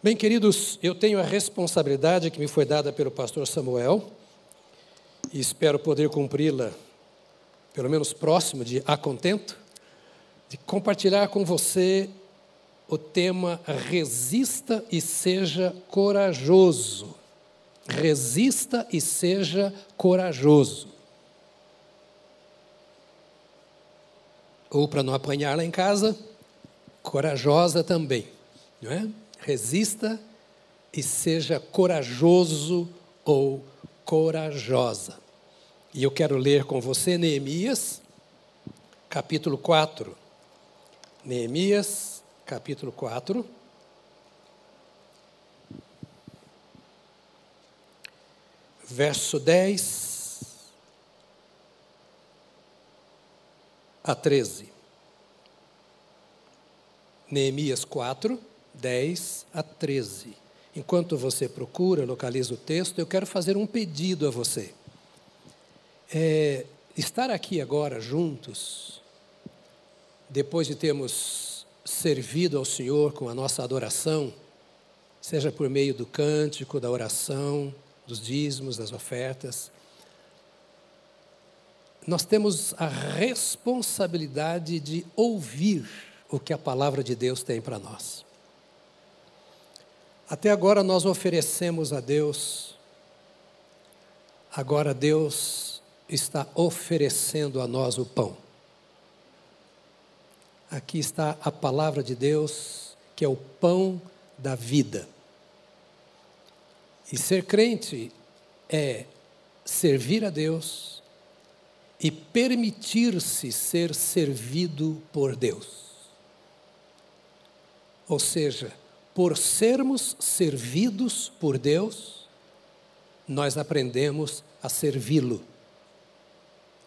Bem, queridos, eu tenho a responsabilidade que me foi dada pelo pastor Samuel e espero poder cumpri-la, pelo menos próximo de a contento, de compartilhar com você o tema Resista e seja corajoso. Resista e seja corajoso. Ou para não apanhar lá em casa, corajosa também, não é? Resista e seja corajoso ou corajosa. E eu quero ler com você Neemias, capítulo 4. Neemias, capítulo 4. Verso 10 a 13. Neemias 4, 10 a 13. Enquanto você procura, localiza o texto, eu quero fazer um pedido a você. É, estar aqui agora juntos, depois de termos servido ao Senhor com a nossa adoração, seja por meio do cântico, da oração, dos dízimos, das ofertas, nós temos a responsabilidade de ouvir o que a palavra de Deus tem para nós. Até agora nós oferecemos a Deus, agora Deus está oferecendo a nós o pão. Aqui está a palavra de Deus, que é o pão da vida. E ser crente é servir a Deus e permitir-se ser servido por Deus. Ou seja, por sermos servidos por Deus, nós aprendemos a servi-lo.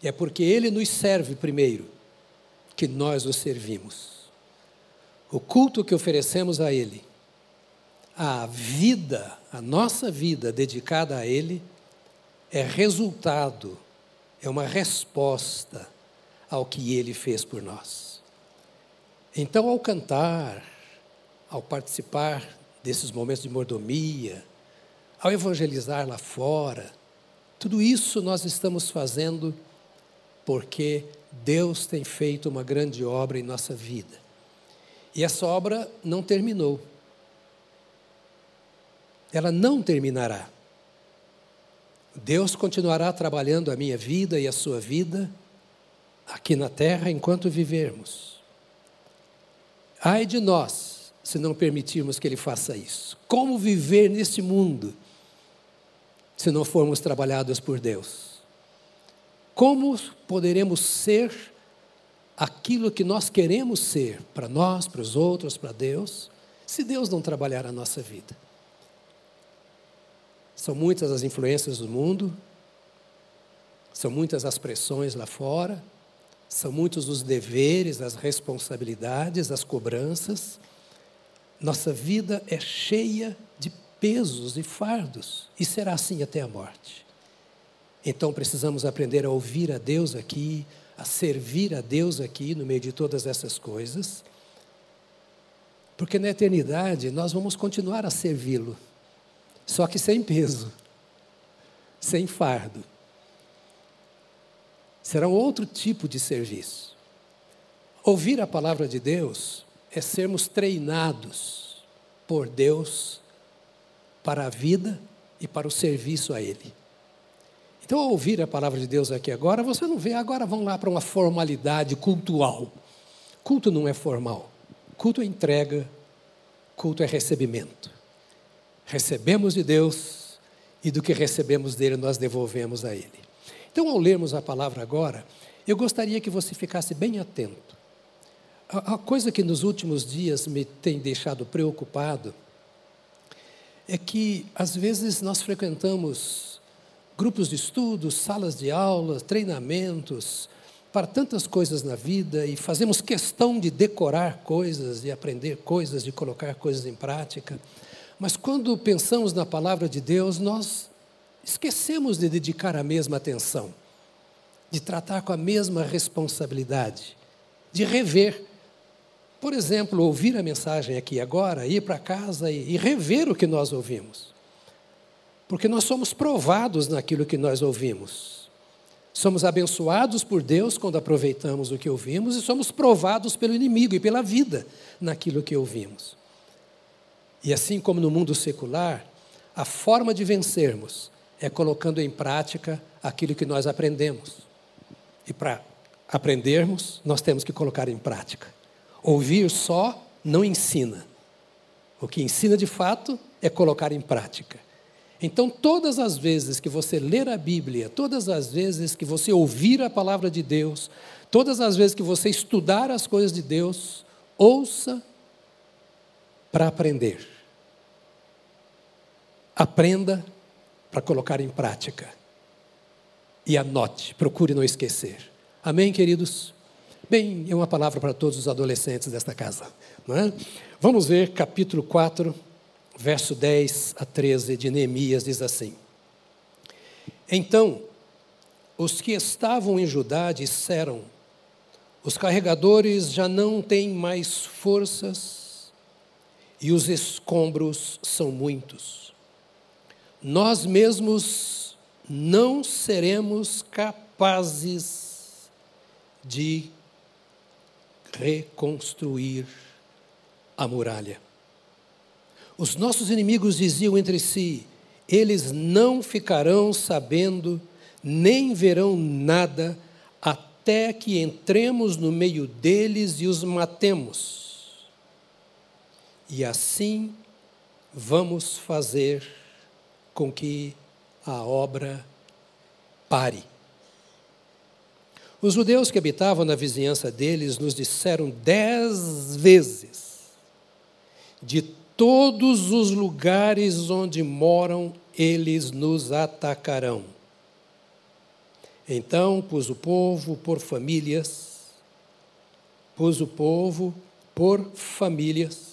É porque Ele nos serve primeiro que nós o servimos. O culto que oferecemos a Ele, a vida, a nossa vida dedicada a Ele, é resultado, é uma resposta ao que Ele fez por nós. Então, ao cantar, ao participar desses momentos de mordomia, ao evangelizar lá fora, tudo isso nós estamos fazendo porque Deus tem feito uma grande obra em nossa vida. E essa obra não terminou. Ela não terminará. Deus continuará trabalhando a minha vida e a sua vida aqui na terra enquanto vivermos. Ai de nós se não permitirmos que Ele faça isso? Como viver neste mundo se não formos trabalhados por Deus? Como poderemos ser aquilo que nós queremos ser para nós, para os outros, para Deus, se Deus não trabalhar a nossa vida? São muitas as influências do mundo, são muitas as pressões lá fora, são muitos os deveres, as responsabilidades, as cobranças. Nossa vida é cheia de pesos e fardos, e será assim até a morte. Então precisamos aprender a ouvir a Deus aqui, a servir a Deus aqui no meio de todas essas coisas, porque na eternidade nós vamos continuar a servi-lo, só que sem peso, sem fardo. Será um outro tipo de serviço. Ouvir a palavra de Deus é sermos treinados por Deus para a vida e para o serviço a Ele. Então, ao ouvir a palavra de Deus aqui agora, você não vê, agora vão lá para uma formalidade cultual. Culto não é formal. Culto é entrega, culto é recebimento. Recebemos de Deus e do que recebemos dele nós devolvemos a Ele. Então, ao lermos a palavra agora, eu gostaria que você ficasse bem atento a, coisa que nos últimos dias me tem deixado preocupado é que, às vezes, nós frequentamos grupos de estudos, salas de aula, treinamentos, para tantas coisas na vida e fazemos questão de decorar coisas, de aprender coisas, de colocar coisas em prática. Mas quando pensamos na palavra de Deus, nós esquecemos de dedicar a mesma atenção, de tratar com a mesma responsabilidade, de rever por exemplo, ouvir a mensagem aqui agora, ir para casa e, e rever o que nós ouvimos. Porque nós somos provados naquilo que nós ouvimos. Somos abençoados por Deus quando aproveitamos o que ouvimos e somos provados pelo inimigo e pela vida naquilo que ouvimos. E assim como no mundo secular, a forma de vencermos é colocando em prática aquilo que nós aprendemos. E para aprendermos, nós temos que colocar em prática. Ouvir só não ensina. O que ensina de fato é colocar em prática. Então, todas as vezes que você ler a Bíblia, todas as vezes que você ouvir a palavra de Deus, todas as vezes que você estudar as coisas de Deus, ouça para aprender. Aprenda para colocar em prática. E anote, procure não esquecer. Amém, queridos? Bem, é uma palavra para todos os adolescentes desta casa. É? Vamos ver capítulo 4, verso 10 a 13 de Neemias, diz assim: Então, os que estavam em Judá disseram: Os carregadores já não têm mais forças e os escombros são muitos. Nós mesmos não seremos capazes de reconstruir a muralha. Os nossos inimigos diziam entre si: eles não ficarão sabendo, nem verão nada, até que entremos no meio deles e os matemos. E assim vamos fazer com que a obra pare. Os judeus que habitavam na vizinhança deles nos disseram dez vezes: de todos os lugares onde moram, eles nos atacarão. Então pus o povo por famílias, pus o povo por famílias,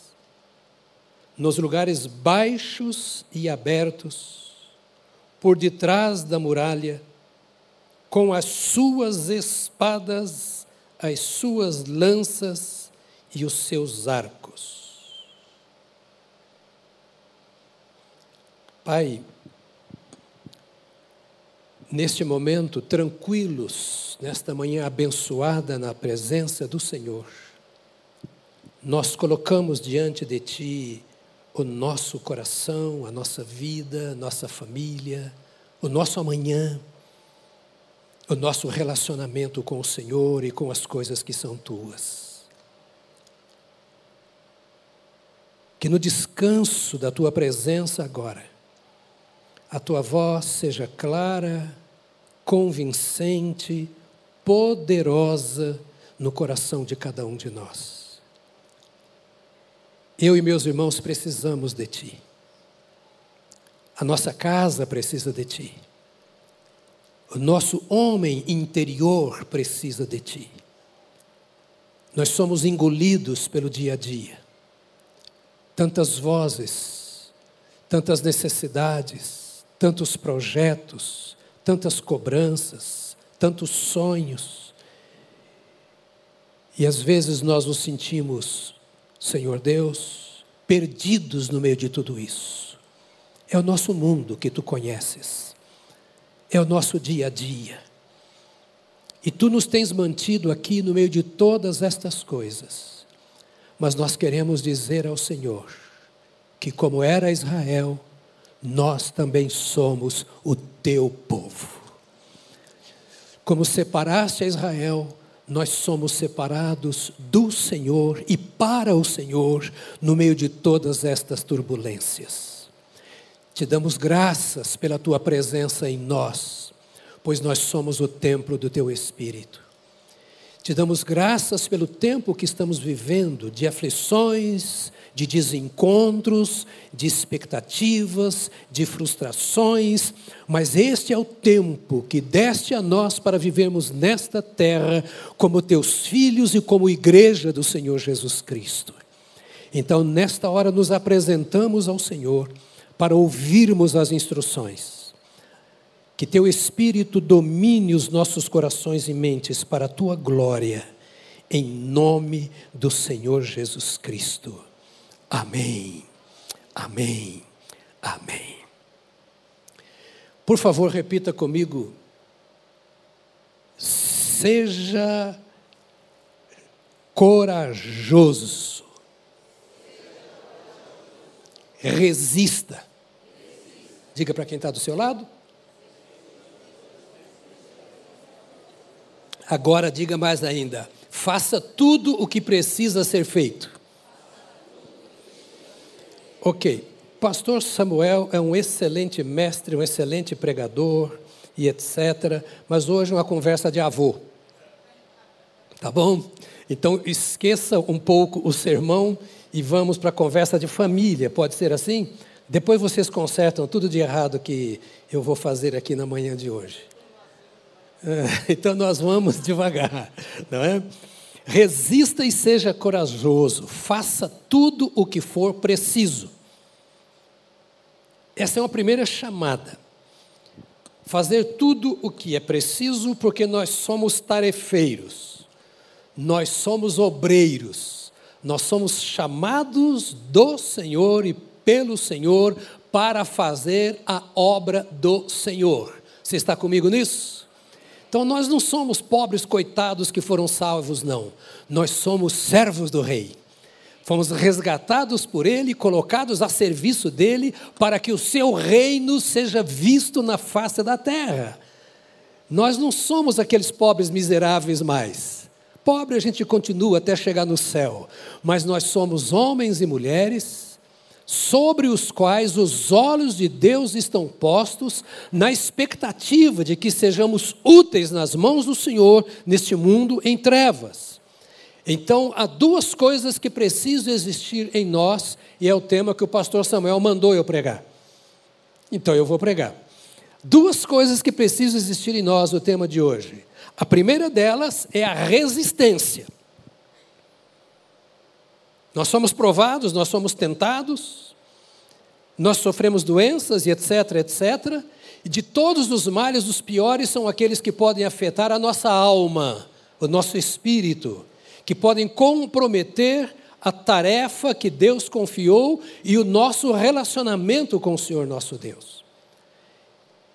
nos lugares baixos e abertos, por detrás da muralha, com as suas espadas, as suas lanças e os seus arcos. Pai, neste momento, tranquilos, nesta manhã abençoada na presença do Senhor, nós colocamos diante de Ti o nosso coração, a nossa vida, nossa família, o nosso amanhã o nosso relacionamento com o Senhor e com as coisas que são tuas. Que no descanso da tua presença agora, a tua voz seja clara, convincente, poderosa no coração de cada um de nós. Eu e meus irmãos precisamos de Ti. A nossa casa precisa de Ti. O nosso homem interior precisa de ti. Nós somos engolidos pelo dia a dia. Tantas vozes, tantas necessidades, tantos projetos, tantas cobranças, tantos sonhos. E às vezes nós nos sentimos, Senhor Deus, perdidos no meio de tudo isso. É o nosso mundo que tu conheces é o nosso dia a dia. E tu nos tens mantido aqui no meio de todas estas coisas. Mas nós queremos dizer ao Senhor que, como era Israel, nós também somos o teu povo. Como separaste a Israel, nós somos separados do Senhor e para o Senhor no meio de todas estas turbulências. Te damos graças pela tua presença em nós, pois nós somos o templo do teu Espírito. Te damos graças pelo tempo que estamos vivendo de aflições, de desencontros, de expectativas, de frustrações, mas este é o tempo que deste a nós para vivermos nesta terra como teus filhos e como igreja do Senhor Jesus Cristo. Então, nesta hora, nos apresentamos ao Senhor para ouvirmos as instruções. Que teu Espírito domine os nossos corações e mentes para a tua glória em nome do Senhor Jesus Cristo. Amém. Amém. Amém. Por favor, repita comigo. Seja corajoso. Resista. Diga para quem está do seu lado. Agora diga mais ainda. Faça tudo o que precisa ser feito. Ok. Pastor Samuel é um excelente mestre, um excelente pregador e etc. Mas hoje é uma conversa de avô. Tá bom? Então esqueça um pouco o sermão e vamos para a conversa de família. Pode ser assim? Depois vocês consertam tudo de errado que eu vou fazer aqui na manhã de hoje. É, então nós vamos devagar, não é? Resista e seja corajoso, faça tudo o que for preciso. Essa é uma primeira chamada. Fazer tudo o que é preciso, porque nós somos tarefeiros, nós somos obreiros, nós somos chamados do Senhor e pelo Senhor para fazer a obra do Senhor. Você está comigo nisso? Então nós não somos pobres coitados que foram salvos, não. Nós somos servos do Rei. Fomos resgatados por Ele, colocados a serviço dele, para que o seu reino seja visto na face da terra. Nós não somos aqueles pobres miseráveis mais. Pobre a gente continua até chegar no céu, mas nós somos homens e mulheres sobre os quais os olhos de Deus estão postos, na expectativa de que sejamos úteis nas mãos do Senhor neste mundo em trevas. Então, há duas coisas que precisam existir em nós, e é o tema que o pastor Samuel mandou eu pregar. Então, eu vou pregar. Duas coisas que precisam existir em nós, o tema de hoje. A primeira delas é a resistência. Nós somos provados, nós somos tentados, nós sofremos doenças e etc, etc. E de todos os males, os piores são aqueles que podem afetar a nossa alma, o nosso espírito, que podem comprometer a tarefa que Deus confiou e o nosso relacionamento com o Senhor nosso Deus.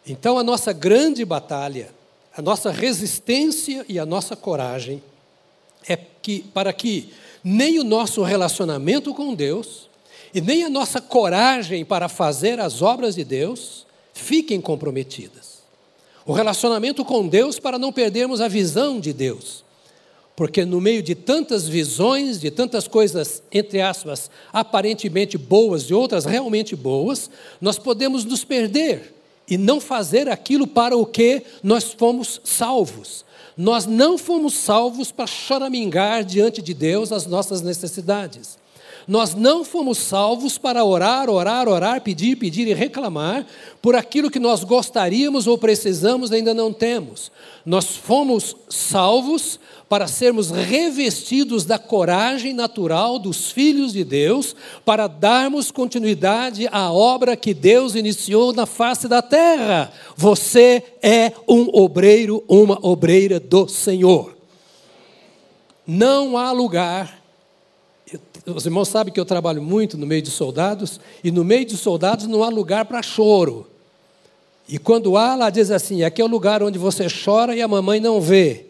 Então, a nossa grande batalha, a nossa resistência e a nossa coragem é que para que nem o nosso relacionamento com Deus e nem a nossa coragem para fazer as obras de Deus fiquem comprometidas. O relacionamento com Deus para não perdermos a visão de Deus. Porque no meio de tantas visões, de tantas coisas, entre aspas, aparentemente boas e outras realmente boas, nós podemos nos perder e não fazer aquilo para o que nós fomos salvos. Nós não fomos salvos para choramingar diante de Deus as nossas necessidades. Nós não fomos salvos para orar, orar, orar, pedir, pedir e reclamar por aquilo que nós gostaríamos ou precisamos e ainda não temos. Nós fomos salvos para sermos revestidos da coragem natural dos filhos de Deus, para darmos continuidade à obra que Deus iniciou na face da terra. Você é um obreiro, uma obreira do Senhor. Não há lugar. Os irmãos sabem que eu trabalho muito no meio de soldados, e no meio de soldados não há lugar para choro. E quando há, lá diz assim: aqui é o lugar onde você chora e a mamãe não vê.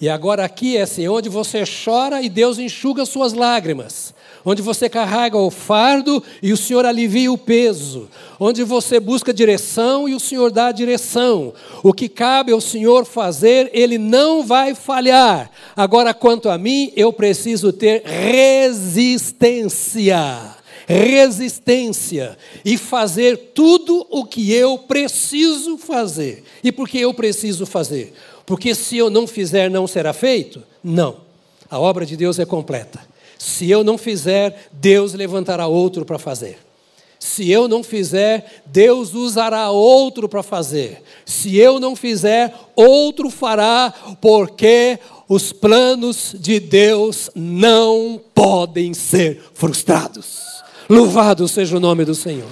E agora aqui é assim, onde você chora e Deus enxuga suas lágrimas. Onde você carrega o fardo e o Senhor alivia o peso. Onde você busca direção e o Senhor dá a direção. O que cabe ao Senhor fazer, Ele não vai falhar. Agora, quanto a mim, eu preciso ter resistência resistência e fazer tudo o que eu preciso fazer. E por que eu preciso fazer? Porque se eu não fizer, não será feito? Não. A obra de Deus é completa. Se eu não fizer, Deus levantará outro para fazer. Se eu não fizer, Deus usará outro para fazer. Se eu não fizer, outro fará, porque os planos de Deus não podem ser frustrados. Louvado seja o nome do Senhor.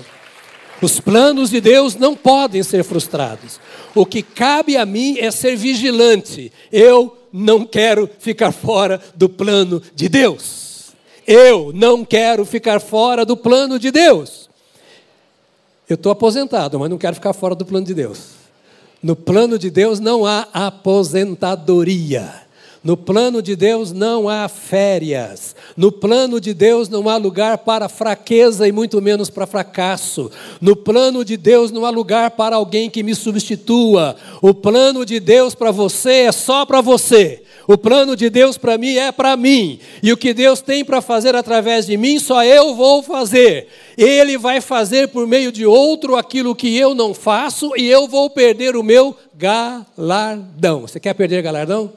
Os planos de Deus não podem ser frustrados. O que cabe a mim é ser vigilante. Eu não quero ficar fora do plano de Deus. Eu não quero ficar fora do plano de Deus. Eu estou aposentado, mas não quero ficar fora do plano de Deus. No plano de Deus não há aposentadoria. No plano de Deus não há férias. No plano de Deus não há lugar para fraqueza e muito menos para fracasso. No plano de Deus não há lugar para alguém que me substitua. O plano de Deus para você é só para você. O plano de Deus para mim é para mim. E o que Deus tem para fazer através de mim, só eu vou fazer. Ele vai fazer por meio de outro aquilo que eu não faço e eu vou perder o meu galardão. Você quer perder galardão?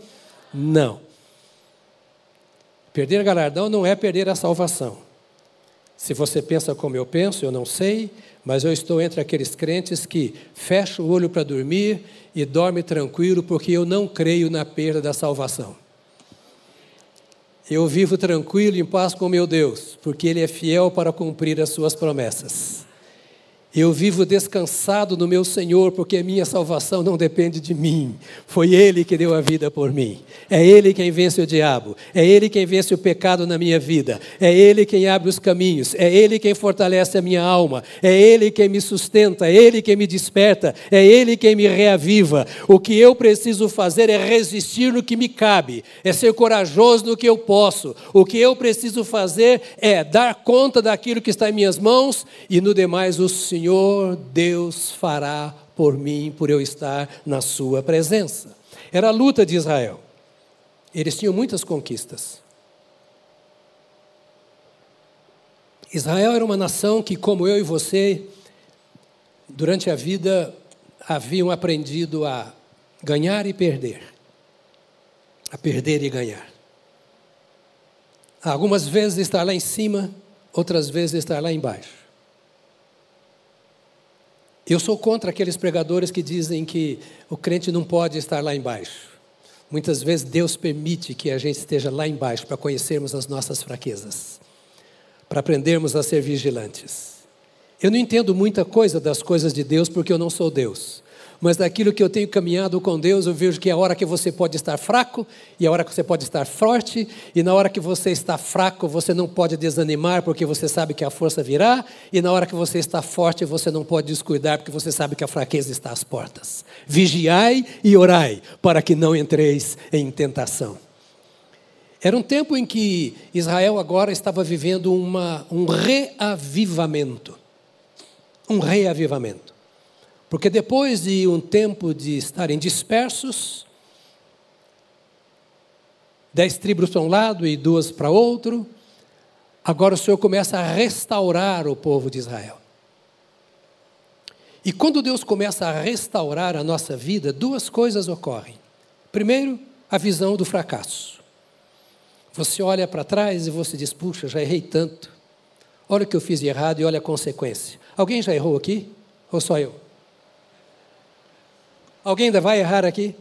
Não. Perder galardão não é perder a salvação. Se você pensa como eu penso, eu não sei, mas eu estou entre aqueles crentes que fecha o olho para dormir e dorme tranquilo porque eu não creio na perda da salvação. Eu vivo tranquilo em paz com meu Deus, porque Ele é fiel para cumprir as suas promessas. Eu vivo descansado no meu Senhor, porque minha salvação não depende de mim. Foi Ele que deu a vida por mim. É Ele quem vence o diabo. É Ele quem vence o pecado na minha vida. É Ele quem abre os caminhos. É Ele quem fortalece a minha alma. É Ele quem me sustenta. É Ele quem me desperta. É Ele quem me reaviva. O que eu preciso fazer é resistir no que me cabe. É ser corajoso no que eu posso. O que eu preciso fazer é dar conta daquilo que está em minhas mãos e no demais o Senhor Senhor Deus fará por mim, por eu estar na Sua presença. Era a luta de Israel. Eles tinham muitas conquistas. Israel era uma nação que, como eu e você, durante a vida haviam aprendido a ganhar e perder, a perder e ganhar. Algumas vezes estar lá em cima, outras vezes estar lá embaixo. Eu sou contra aqueles pregadores que dizem que o crente não pode estar lá embaixo. Muitas vezes Deus permite que a gente esteja lá embaixo para conhecermos as nossas fraquezas, para aprendermos a ser vigilantes. Eu não entendo muita coisa das coisas de Deus porque eu não sou Deus mas daquilo que eu tenho caminhado com Deus, eu vejo que é a hora que você pode estar fraco e a hora que você pode estar forte, e na hora que você está fraco, você não pode desanimar porque você sabe que a força virá, e na hora que você está forte, você não pode descuidar porque você sabe que a fraqueza está às portas. Vigiai e orai para que não entreis em tentação. Era um tempo em que Israel agora estava vivendo uma, um reavivamento. Um reavivamento. Porque depois de um tempo de estarem dispersos, dez tribos para um lado e duas para outro, agora o Senhor começa a restaurar o povo de Israel. E quando Deus começa a restaurar a nossa vida, duas coisas ocorrem. Primeiro, a visão do fracasso. Você olha para trás e você diz: puxa, já errei tanto. Olha o que eu fiz de errado e olha a consequência. Alguém já errou aqui? Ou só eu? Alguém ainda vai errar aqui?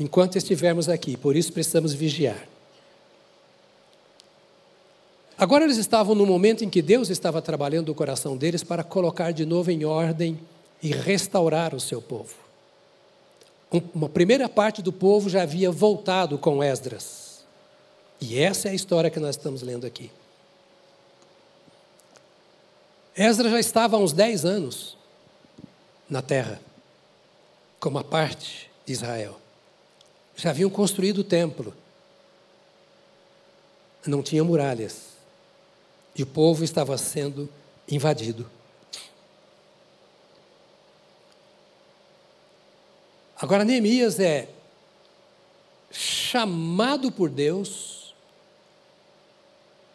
Enquanto estivermos aqui, por isso precisamos vigiar. Agora eles estavam no momento em que Deus estava trabalhando o coração deles para colocar de novo em ordem e restaurar o seu povo. Uma primeira parte do povo já havia voltado com Esdras. E essa é a história que nós estamos lendo aqui. Esdras já estava há uns 10 anos na terra, como a parte de Israel. Já haviam construído o templo, não tinha muralhas, e o povo estava sendo invadido. Agora, Neemias é chamado por Deus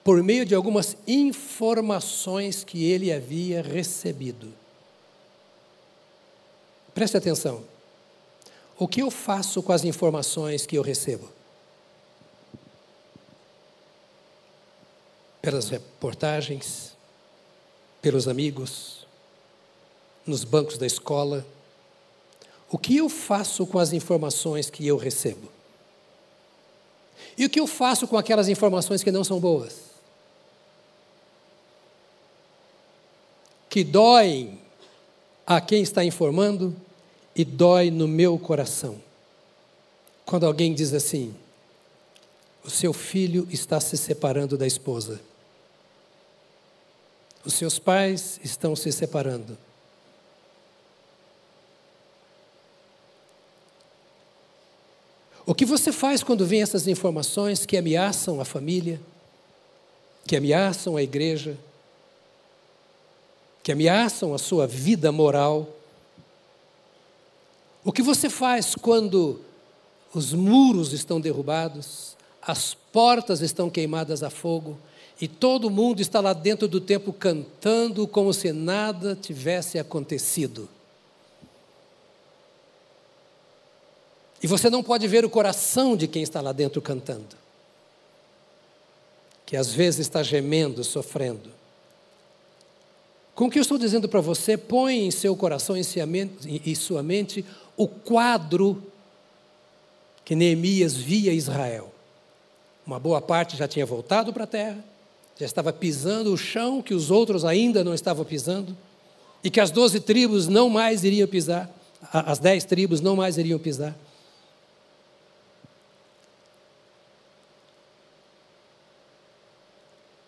por meio de algumas informações que ele havia recebido. Preste atenção. O que eu faço com as informações que eu recebo? Pelas reportagens, pelos amigos, nos bancos da escola. O que eu faço com as informações que eu recebo? E o que eu faço com aquelas informações que não são boas? Que doem a quem está informando e dói no meu coração quando alguém diz assim: o seu filho está se separando da esposa, os seus pais estão se separando. O que você faz quando vem essas informações que ameaçam a família, que ameaçam a igreja, que ameaçam a sua vida moral? O que você faz quando os muros estão derrubados, as portas estão queimadas a fogo e todo mundo está lá dentro do templo cantando como se nada tivesse acontecido? E você não pode ver o coração de quem está lá dentro cantando, que às vezes está gemendo, sofrendo. Com o que eu estou dizendo para você, põe em seu coração e sua mente o quadro que Neemias via Israel. Uma boa parte já tinha voltado para a terra, já estava pisando o chão que os outros ainda não estavam pisando, e que as doze tribos não mais iriam pisar, as dez tribos não mais iriam pisar.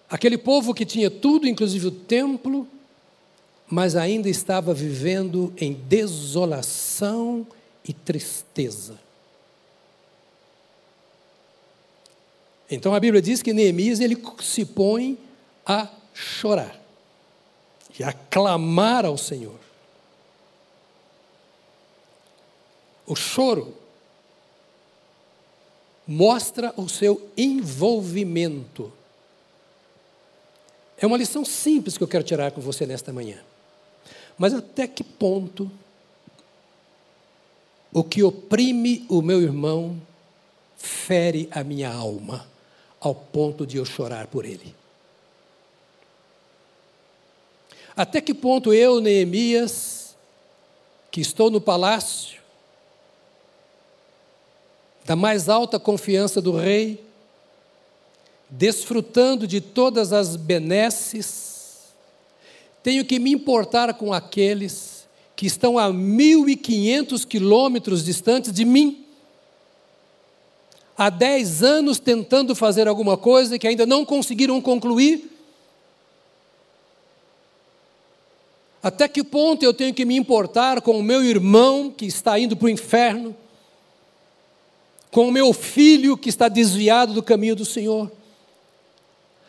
Aquele povo que tinha tudo, inclusive o templo, mas ainda estava vivendo em desolação e tristeza. Então a Bíblia diz que Neemias ele se põe a chorar e a clamar ao Senhor. O choro mostra o seu envolvimento é uma lição simples que eu quero tirar com você nesta manhã. Mas até que ponto o que oprime o meu irmão fere a minha alma ao ponto de eu chorar por ele? Até que ponto eu, Neemias, que estou no palácio, da mais alta confiança do rei, desfrutando de todas as benesses, tenho que me importar com aqueles que estão a 1.500 quilômetros distantes de mim, há 10 anos tentando fazer alguma coisa que ainda não conseguiram concluir? Até que ponto eu tenho que me importar com o meu irmão que está indo para o inferno? Com o meu filho que está desviado do caminho do Senhor?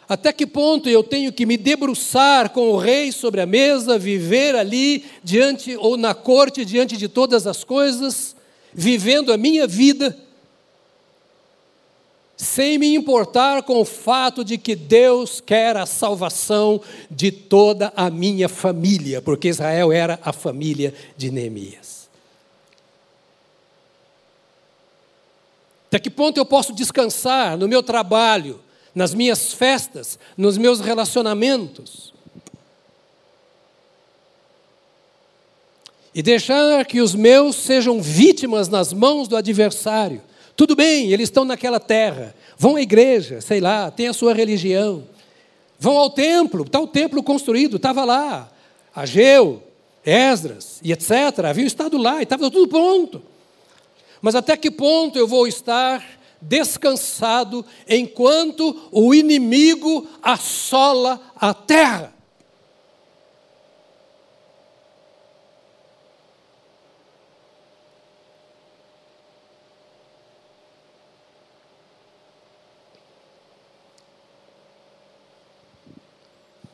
Até que ponto eu tenho que me debruçar com o rei sobre a mesa, viver ali diante ou na corte diante de todas as coisas, vivendo a minha vida, sem me importar com o fato de que Deus quer a salvação de toda a minha família, porque Israel era a família de Neemias. Até que ponto eu posso descansar no meu trabalho, nas minhas festas, nos meus relacionamentos. E deixar que os meus sejam vítimas nas mãos do adversário. Tudo bem, eles estão naquela terra, vão à igreja, sei lá, tem a sua religião. Vão ao templo, está o templo construído, estava lá. Ageu, Esdras e etc. haviam estado lá e estava tudo pronto. Mas até que ponto eu vou estar descansado enquanto o inimigo assola a terra.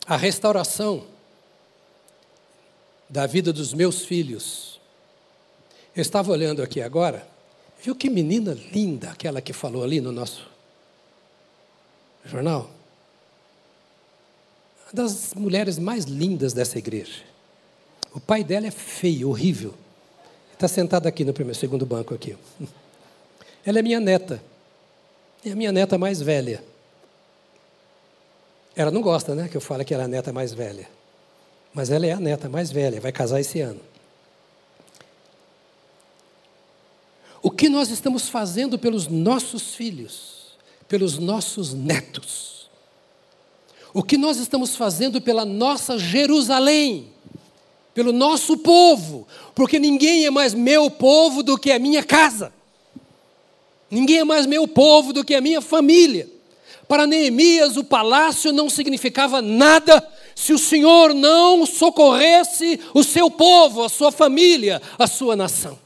A restauração da vida dos meus filhos. Eu estava olhando aqui agora Viu que menina linda aquela que falou ali no nosso jornal? Uma das mulheres mais lindas dessa igreja. O pai dela é feio, horrível. Está sentado aqui no primeiro, segundo banco aqui. Ela é minha neta. É a minha neta mais velha. Ela não gosta, né, que eu fale que ela é a neta mais velha. Mas ela é a neta mais velha, vai casar esse ano. O que nós estamos fazendo pelos nossos filhos, pelos nossos netos? O que nós estamos fazendo pela nossa Jerusalém? pelo nosso povo, porque ninguém é mais meu povo do que a minha casa. Ninguém é mais meu povo do que a minha família. Para Neemias, o palácio não significava nada se o Senhor não socorresse o seu povo, a sua família, a sua nação.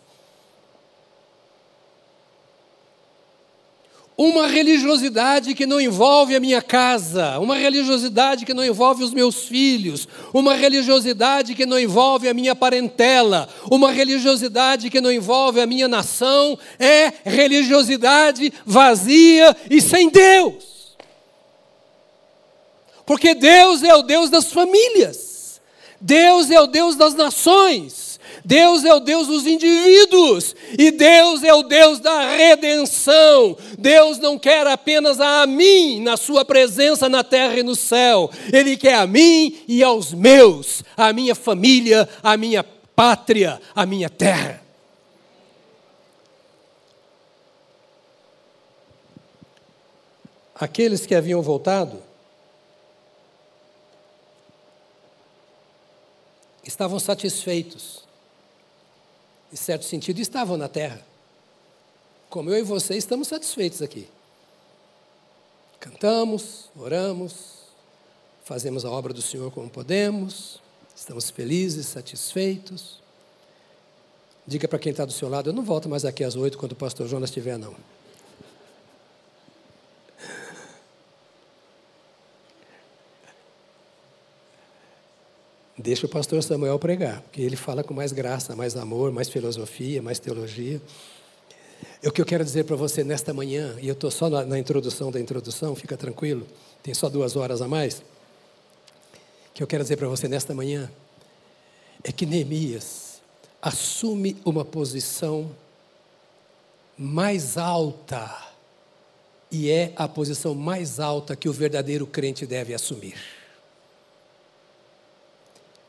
Uma religiosidade que não envolve a minha casa, uma religiosidade que não envolve os meus filhos, uma religiosidade que não envolve a minha parentela, uma religiosidade que não envolve a minha nação, é religiosidade vazia e sem Deus. Porque Deus é o Deus das famílias, Deus é o Deus das nações. Deus é o Deus dos indivíduos e Deus é o Deus da redenção. Deus não quer apenas a mim na sua presença na terra e no céu. Ele quer a mim e aos meus, a minha família, a minha pátria, a minha terra. Aqueles que haviam voltado estavam satisfeitos em certo sentido, estavam na terra. Como eu e você estamos satisfeitos aqui. Cantamos, oramos, fazemos a obra do Senhor como podemos, estamos felizes, satisfeitos. Diga para quem está do seu lado, eu não volto mais aqui às oito quando o pastor Jonas estiver, não. Deixa o pastor Samuel pregar, porque ele fala com mais graça, mais amor, mais filosofia, mais teologia. O que eu quero dizer para você nesta manhã, e eu estou só na, na, introdução da introdução, fica tranquilo, tem só duas horas a mais. O que eu quero dizer para você nesta manhã é que Neemias assume uma posição mais alta, e é a posição mais alta que o verdadeiro crente deve assumir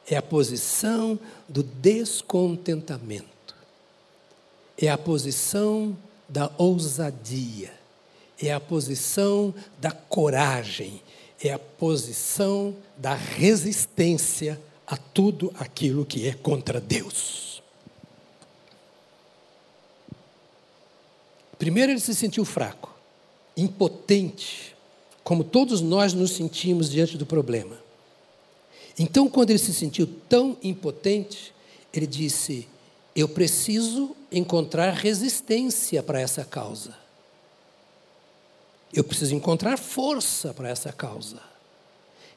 é a posição do descontentamento, é a posição da ousadia, é a posição da coragem, é a posição da resistência a tudo aquilo que é contra Deus. Primeiro, ele se sentiu fraco, impotente, como todos nós nos sentimos diante do problema. Então, quando ele se sentiu tão impotente, ele disse: Eu preciso encontrar resistência para essa causa. Eu preciso encontrar força para essa causa.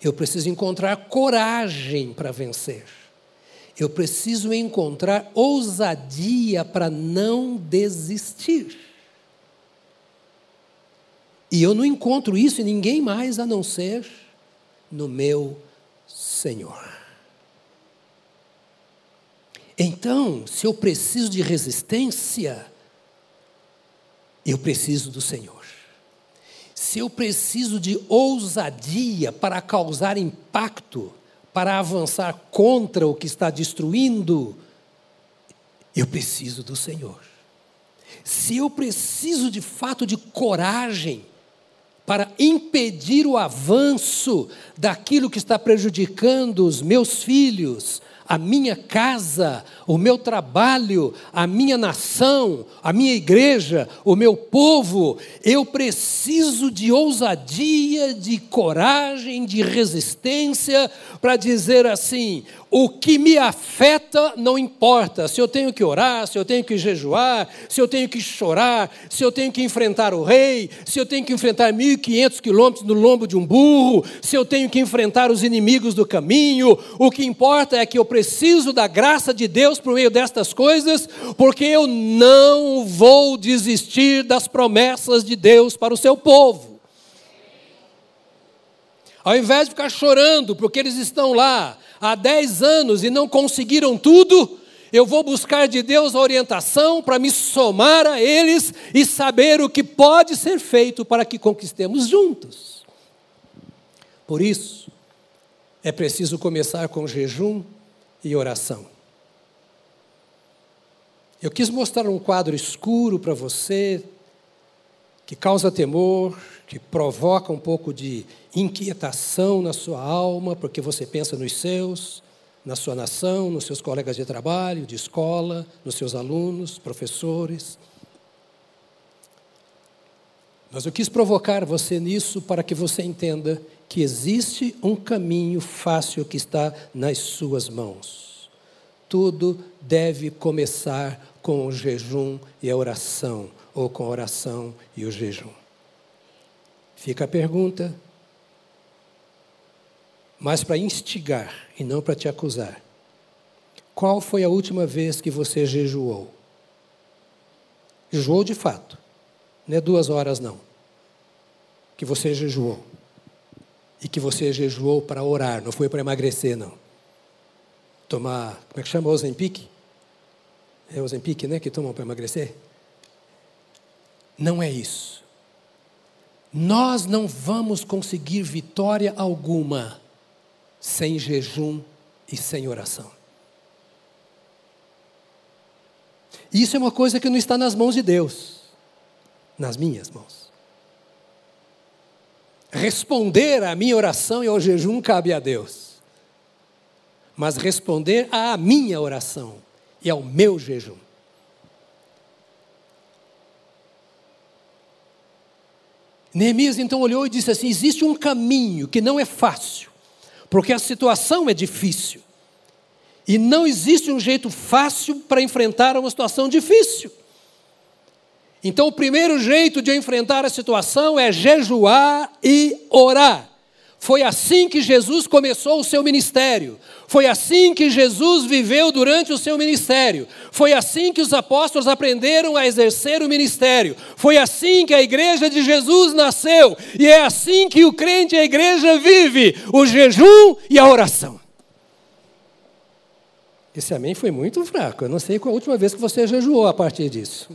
Eu preciso encontrar coragem para vencer. Eu preciso encontrar ousadia para não desistir. E eu não encontro isso em ninguém mais a não ser no meu Senhor. Então, se eu preciso de resistência, eu preciso do Senhor. Se eu preciso de ousadia para causar impacto, para avançar contra o que está destruindo, eu preciso do Senhor. Se eu preciso de fato de coragem para impedir o avanço daquilo que está prejudicando os meus filhos, a minha casa, o meu trabalho, a minha nação, a minha igreja, o meu povo. Eu preciso de ousadia, de coragem, de resistência para dizer assim: o que me afeta não importa. Se eu tenho que orar, se eu tenho que jejuar, se eu tenho que chorar, se eu tenho que enfrentar o rei, se eu tenho que enfrentar 1.500 quilômetros no lombo de um burro, se eu tenho que enfrentar os inimigos do caminho, o que importa é que eu preciso da graça de Deus por meio destas coisas, porque eu não vou desistir das promessas de Deus para o seu povo. Ao invés de ficar chorando porque eles estão lá há 10 anos e não conseguiram tudo, eu vou buscar de Deus a orientação para me somar a eles e saber o que pode ser feito para que conquistemos juntos. Por isso, é preciso começar com jejum e oração. Eu quis mostrar um quadro escuro para você, que causa temor, que provoca um pouco de inquietação na sua alma, porque você pensa nos seus, na sua nação, nos seus colegas de trabalho, de escola, nos seus alunos, professores. Mas eu quis provocar você nisso para que você entenda que existe um caminho fácil que está nas suas mãos. Tudo deve começar com o jejum e a oração, ou com a oração e o jejum. Fica a pergunta, mas para instigar e não para te acusar. Qual foi a última vez que você jejuou? Jejuou de fato, não é duas horas não. Que você jejuou e que você jejuou para orar, não foi para emagrecer, não. Tomar, como é que chama? Ozempic? É Ozempic, né? Que tomam para emagrecer? Não é isso. Nós não vamos conseguir vitória alguma sem jejum e sem oração. Isso é uma coisa que não está nas mãos de Deus, nas minhas mãos. Responder à minha oração e ao jejum cabe a Deus. Mas responder à minha oração e ao meu jejum. Neemias então olhou e disse assim: existe um caminho que não é fácil, porque a situação é difícil. E não existe um jeito fácil para enfrentar uma situação difícil. Então, o primeiro jeito de enfrentar a situação é jejuar e orar. Foi assim que Jesus começou o seu ministério. Foi assim que Jesus viveu durante o seu ministério. Foi assim que os apóstolos aprenderam a exercer o ministério. Foi assim que a igreja de Jesus nasceu. E é assim que o crente e a igreja vive: o jejum e a oração. Esse amém foi muito fraco. Eu não sei qual a última vez que você jejuou a partir disso.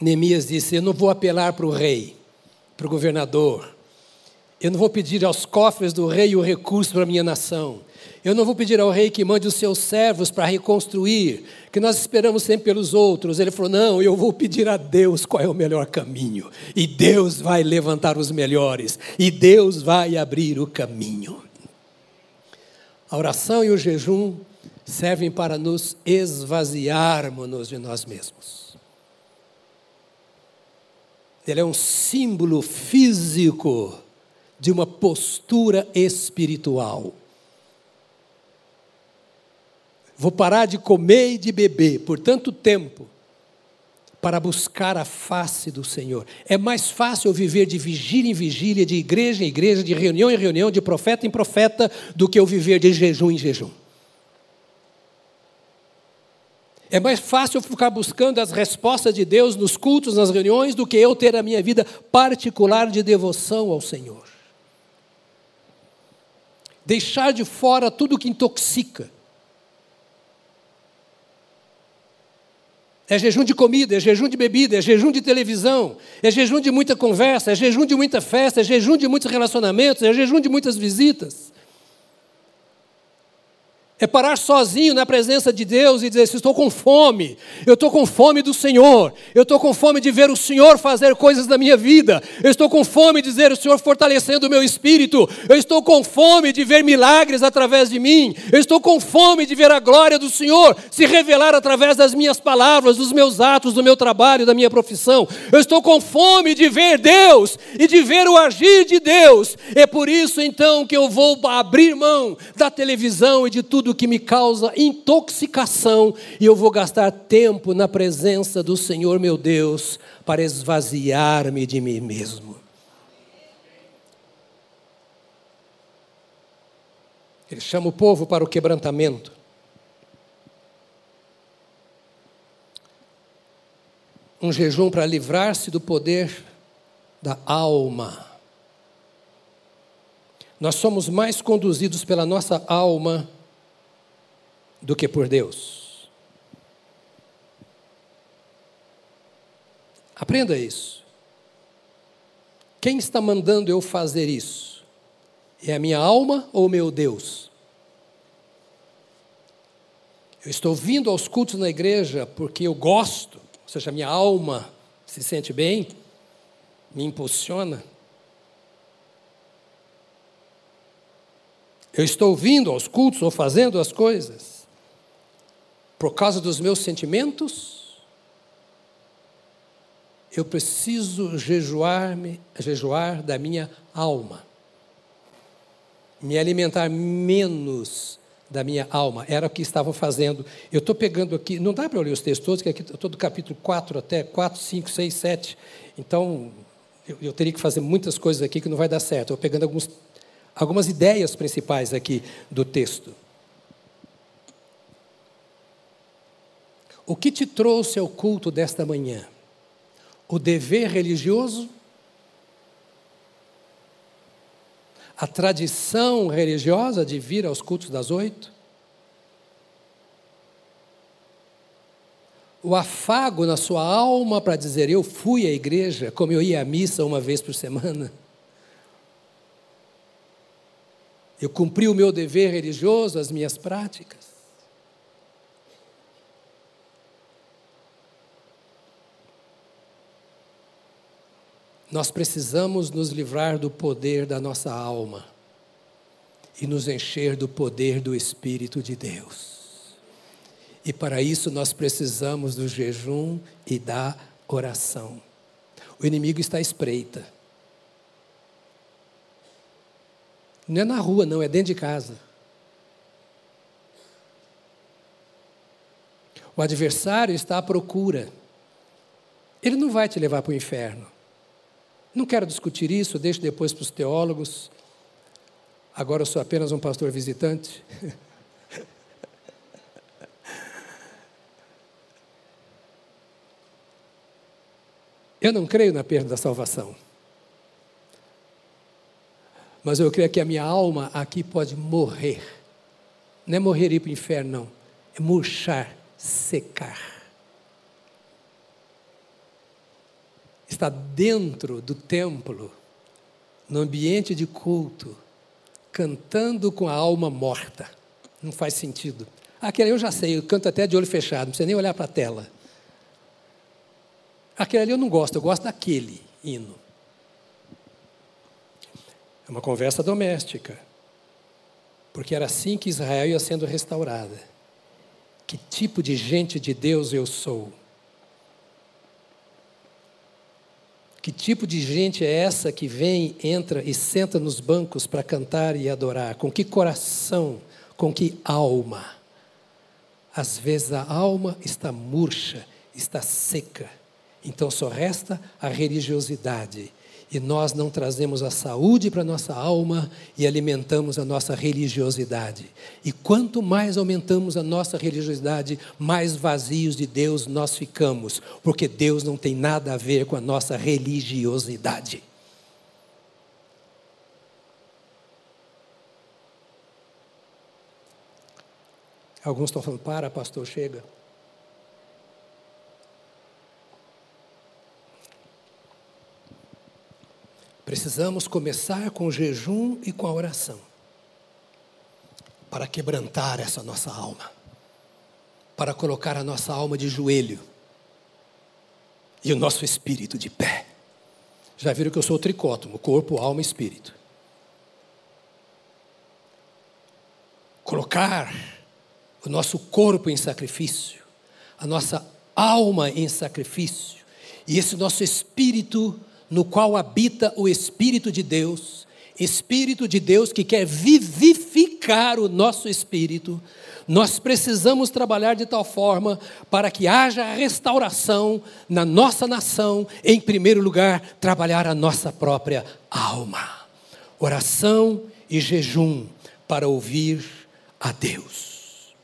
Neemias disse: Eu não vou apelar para o rei, para o governador. Eu não vou pedir aos cofres do rei o recurso para a minha nação. Eu não vou pedir ao rei que mande os seus servos para reconstruir, que nós esperamos sempre pelos outros. Ele falou: Não, eu vou pedir a Deus qual é o melhor caminho. E Deus vai levantar os melhores. E Deus vai abrir o caminho. A oração e o jejum servem para nos esvaziarmos de nós mesmos. Ele é um símbolo físico de uma postura espiritual. Vou parar de comer e de beber por tanto tempo para buscar a face do Senhor. É mais fácil eu viver de vigília em vigília, de igreja em igreja, de reunião em reunião, de profeta em profeta, do que eu viver de jejum em jejum. É mais fácil ficar buscando as respostas de Deus nos cultos, nas reuniões, do que eu ter a minha vida particular de devoção ao Senhor. Deixar de fora tudo que intoxica. É jejum de comida, é jejum de bebida, é jejum de televisão, é jejum de muita conversa, é jejum de muita festa, é jejum de muitos relacionamentos, é jejum de muitas visitas. É parar sozinho na presença de Deus e dizer: Estou com fome, eu estou com fome do Senhor, eu estou com fome de ver o Senhor fazer coisas na minha vida, eu estou com fome de dizer o Senhor fortalecendo o meu espírito, eu estou com fome de ver milagres através de mim, eu estou com fome de ver a glória do Senhor se revelar através das minhas palavras, dos meus atos, do meu trabalho, da minha profissão, eu estou com fome de ver Deus e de ver o agir de Deus. É por isso então que eu vou abrir mão da televisão e de tudo tudo que me causa intoxicação, e eu vou gastar tempo na presença do Senhor meu Deus para esvaziar-me de mim mesmo. Ele chama o povo para o quebrantamento. Um jejum para livrar-se do poder da alma. Nós somos mais conduzidos pela nossa alma do que por Deus. Aprenda isso. Quem está mandando eu fazer isso? É a minha alma ou meu Deus? Eu estou vindo aos cultos na igreja porque eu gosto, ou seja, minha alma se sente bem, me impulsiona. Eu estou vindo aos cultos ou fazendo as coisas por causa dos meus sentimentos? Eu preciso jejuar-me, jejuar da minha alma. Me alimentar menos da minha alma. Era o que estavam fazendo. Eu estou pegando aqui, não dá para ler os textos todos, que aqui estou do capítulo 4 até 4, 5, 6, 7. Então, eu, eu, teria que fazer muitas coisas aqui que não vai dar certo. Estou pegando alguns algumas ideias principais aqui do texto. O que te trouxe ao culto desta manhã? O dever religioso? A tradição religiosa de vir aos cultos das oito? O afago na sua alma para dizer eu fui à igreja, como eu ia à missa uma vez por semana? Eu cumpri o meu dever religioso, as minhas práticas. Nós precisamos nos livrar do poder da nossa alma e nos encher do poder do Espírito de Deus. E para isso nós precisamos do jejum e da oração. O inimigo está à espreita. Não é na rua, não, é dentro de casa. O adversário está à procura. Ele não vai te levar para o inferno. Não quero discutir isso, deixo depois para os teólogos. Agora eu sou apenas um pastor visitante. Eu não creio na perda da salvação. Mas eu creio que a minha alma aqui pode morrer. Não é morrer e ir para o inferno, não. É murchar, secar. Está dentro do templo, no ambiente de culto, cantando com a alma morta. Não faz sentido. Aquele eu já sei, eu canto até de olho fechado, não precisa nem olhar para a tela. Aquele ali eu não gosto, eu gosto daquele hino. É uma conversa doméstica. Porque era assim que Israel ia sendo restaurada. Que tipo de gente de Deus eu sou? Que tipo de gente é essa que vem, entra e senta nos bancos para cantar e adorar? Com que coração? Com que alma? Às vezes a alma está murcha, está seca. Então só resta a religiosidade e nós não trazemos a saúde para a nossa alma e alimentamos a nossa religiosidade. E quanto mais aumentamos a nossa religiosidade, mais vazios de Deus nós ficamos, porque Deus não tem nada a ver com a nossa religiosidade. Alguns estão falando, para, pastor, chega. Precisamos começar com o jejum e com a oração para quebrantar essa nossa alma, para colocar a nossa alma de joelho e o nosso espírito de pé. Já viram que eu sou tricótomo, corpo, alma e espírito. Colocar o nosso corpo em sacrifício, a nossa alma em sacrifício, e esse nosso espírito no qual habita o Espírito de Deus, Espírito de Deus que quer vivificar o nosso espírito, nós precisamos trabalhar de tal forma para que haja restauração na nossa nação, em primeiro lugar, trabalhar a nossa própria alma. Oração e jejum para ouvir a Deus.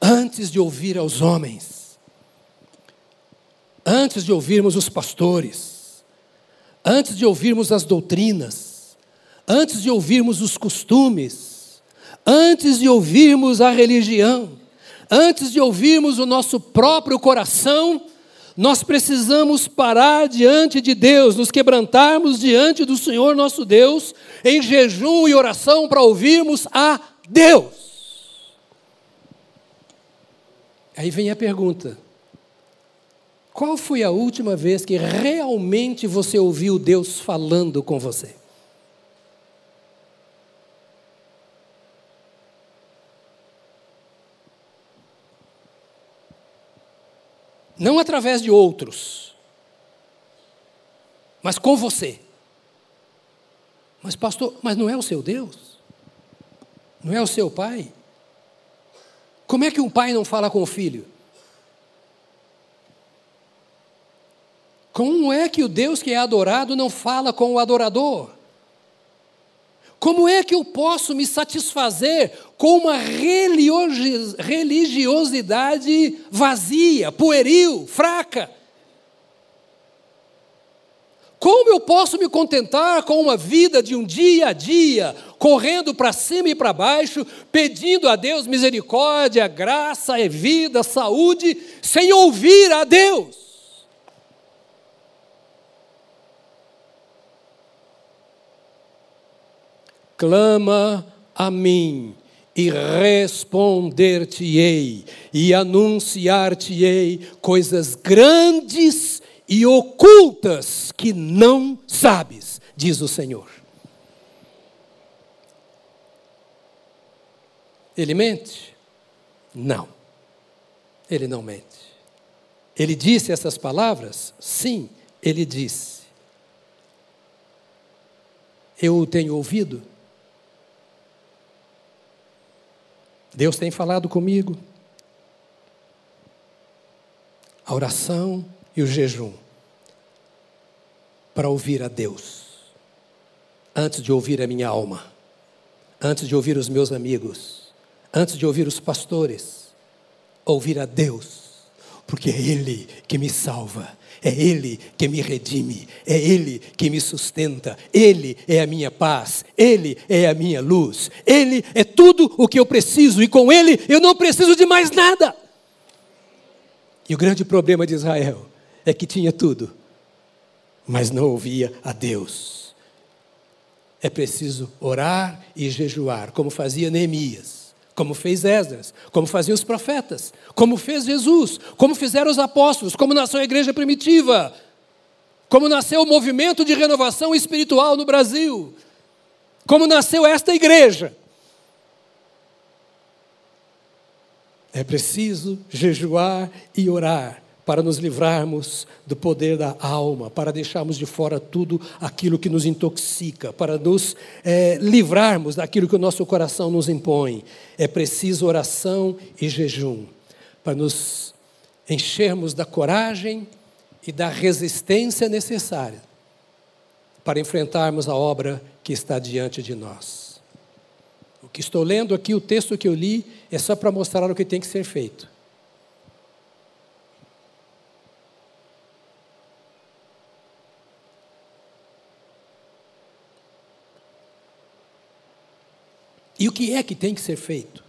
Antes de ouvir aos homens, antes de ouvirmos os pastores, antes de ouvirmos as doutrinas, antes de ouvirmos os costumes, antes de ouvirmos a religião, antes de ouvirmos o nosso próprio coração, nós precisamos parar diante de Deus, nos quebrantarmos diante do Senhor nosso Deus, em jejum e oração para ouvirmos a Deus. Aí vem a pergunta: qual foi a última vez que realmente você ouviu Deus falando com você? Não através de outros, mas com você. Mas, pastor, mas não é o seu Deus? Não é o seu pai? Como é que um pai não fala com o filho? Como é que o Deus que é adorado não fala com o adorador? Como é que eu posso me satisfazer com uma religiosidade vazia, pueril, fraca? Como eu posso me contentar com uma vida de um dia a dia, correndo para cima e para baixo, pedindo a Deus misericórdia, graça, vida, saúde, sem ouvir a Deus? Clama a mim e responder-te-ei e anunciar-te-ei coisas grandes e ocultas que não sabes, diz o Senhor. Ele mente? Não. Ele não mente. Ele disse essas palavras? Sim, ele disse. Eu o tenho ouvido? Deus tem falado comigo. A oração e o jejum para ouvir a Deus, antes de ouvir a minha alma, antes de ouvir os meus amigos, antes de ouvir os pastores, ouvir a Deus, porque é Ele que me salva, é Ele que me redime, é Ele que me sustenta, Ele é a minha paz, Ele é a minha luz, Ele é tudo o que eu preciso e com Ele eu não preciso de mais nada. E o grande problema de Israel é que tinha tudo, mas não ouvia a Deus. É preciso orar e jejuar, como fazia Neemias como fez Esdras, como faziam os profetas, como fez Jesus, como fizeram os apóstolos, como nasceu a igreja primitiva, como nasceu o movimento de renovação espiritual no Brasil, como nasceu esta igreja. É preciso jejuar e orar para nos livrarmos do poder da alma, para deixarmos de fora tudo aquilo que nos intoxica, para nos é, livrarmos daquilo que o nosso coração nos impõe. É preciso oração e jejum, para nos enchermos da coragem e da resistência necessária para enfrentarmos a obra que está diante de nós. O que estou lendo aqui, o texto que eu li, é só para mostrar o que tem que ser feito. E o que é que tem que ser feito?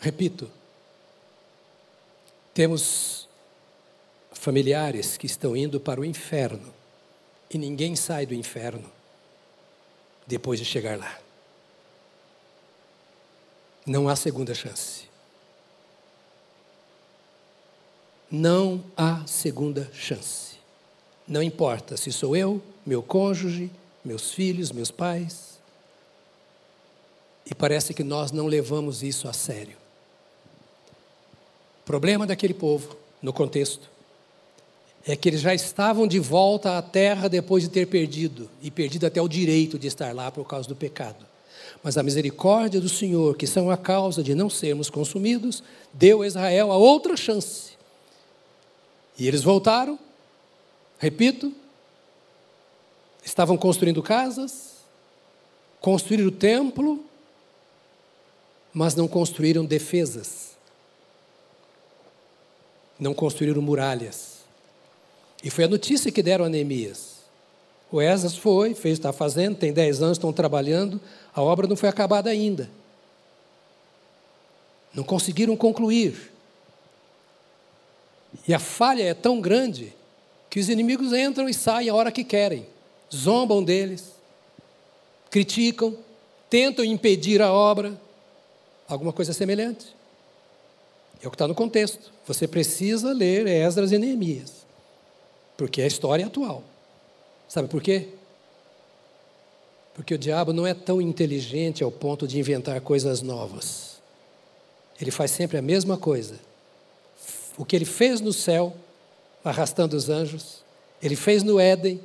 Repito, temos familiares que estão indo para o inferno e ninguém sai do inferno depois de chegar lá. Não há segunda chance. Não há segunda chance. Não importa se sou eu, meu cônjuge, meus filhos, meus pais. E parece que nós não levamos isso a sério. O problema daquele povo, no contexto, é que eles já estavam de volta à terra depois de ter perdido, e perdido até o direito de estar lá por causa do pecado. Mas a misericórdia do Senhor, que são a causa de não sermos consumidos, deu a Israel a outra chance. E eles voltaram, repito, Estavam construindo casas, construíram o templo, mas não construíram defesas. Não construíram muralhas. E foi a notícia que deram a Neemias. O Esas foi, fez, está fazendo, tem 10 anos, estão trabalhando, a obra não foi acabada ainda. Não conseguiram concluir. E a falha é tão grande que os inimigos entram e saem a hora que querem zombam deles, criticam, tentam impedir a obra, alguma coisa semelhante. É o que está no contexto. Você precisa ler Esdras e Neemias, porque é a história atual. Sabe por quê? Porque o diabo não é tão inteligente ao ponto de inventar coisas novas. ele faz sempre a mesma coisa. O que ele fez no céu, arrastando os anjos, ele fez no Éden,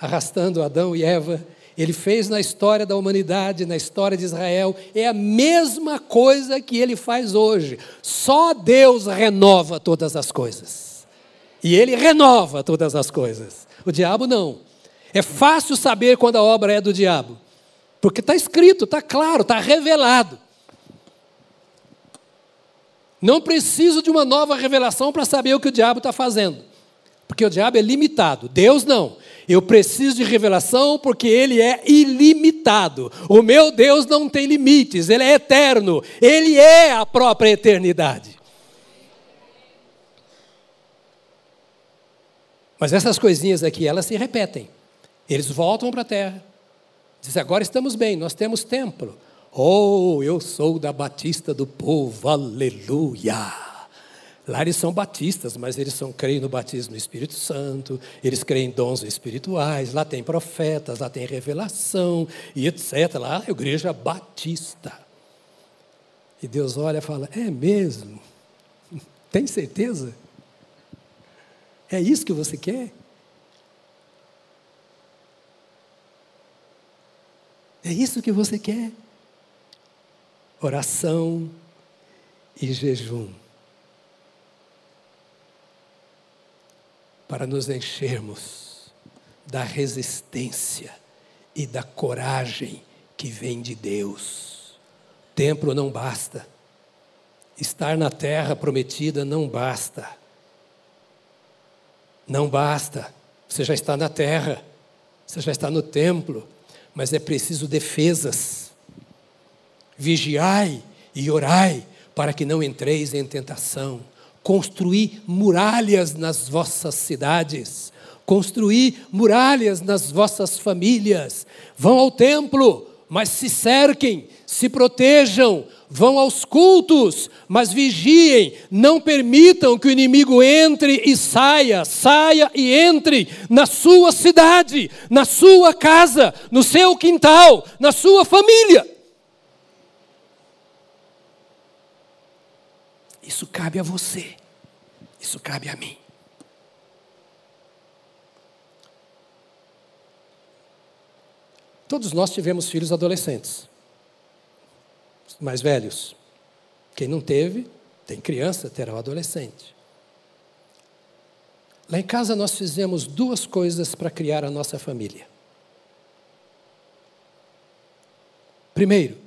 arrastando Adão e Eva, ele fez na história da humanidade, na história de Israel, é a mesma coisa que ele faz hoje. Só Deus renova todas as coisas. E ele renova todas as coisas. O diabo não. É fácil saber quando a obra é do diabo, porque está escrito, está claro, está revelado. Não preciso de uma nova revelação para saber o que o diabo está fazendo, porque o diabo é limitado, Deus não. Eu preciso de revelação porque ele é ilimitado. O meu Deus não tem limites, ele é eterno, ele é a própria eternidade. Mas essas coisinhas aqui, elas se repetem. Eles voltam para a terra. Dizem, agora estamos bem, nós temos templo. Oh, eu sou da Batista do povo, aleluia. Lá eles são batistas, mas eles são creem no batismo do Espírito Santo, eles creem em dons espirituais, lá tem profetas, lá tem revelação e etc. Lá é a igreja batista. E Deus olha e fala: É mesmo? Tem certeza? É isso que você quer? É isso que você quer? Oração e jejum. Para nos enchermos da resistência e da coragem que vem de Deus. Templo não basta. Estar na terra prometida não basta. Não basta. Você já está na terra, você já está no templo, mas é preciso defesas. Vigiai e orai para que não entreis em tentação construir muralhas nas vossas cidades, construir muralhas nas vossas famílias. Vão ao templo, mas se cerquem, se protejam, vão aos cultos, mas vigiem, não permitam que o inimigo entre e saia, saia e entre na sua cidade, na sua casa, no seu quintal, na sua família. Isso cabe a você. Isso cabe a mim. Todos nós tivemos filhos adolescentes, mais velhos. Quem não teve, tem criança, terá um adolescente. Lá em casa nós fizemos duas coisas para criar a nossa família. Primeiro,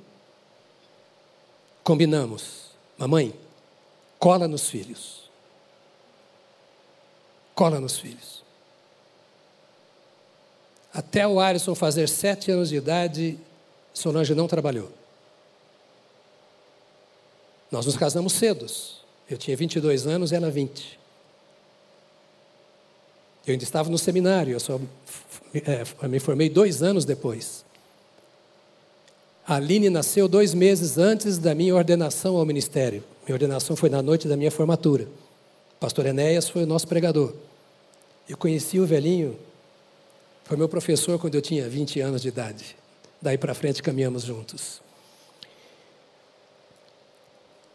combinamos, mamãe, cola nos filhos. Cola nos filhos. Até o Alisson fazer sete anos de idade, Solange não trabalhou. Nós nos casamos cedos. Eu tinha 22 anos ela 20. Eu ainda estava no seminário, eu só é, me formei dois anos depois. A Aline nasceu dois meses antes da minha ordenação ao ministério. Minha ordenação foi na noite da minha formatura. O pastor Enéas foi o nosso pregador. Eu conheci o velhinho, foi meu professor quando eu tinha 20 anos de idade. Daí para frente caminhamos juntos.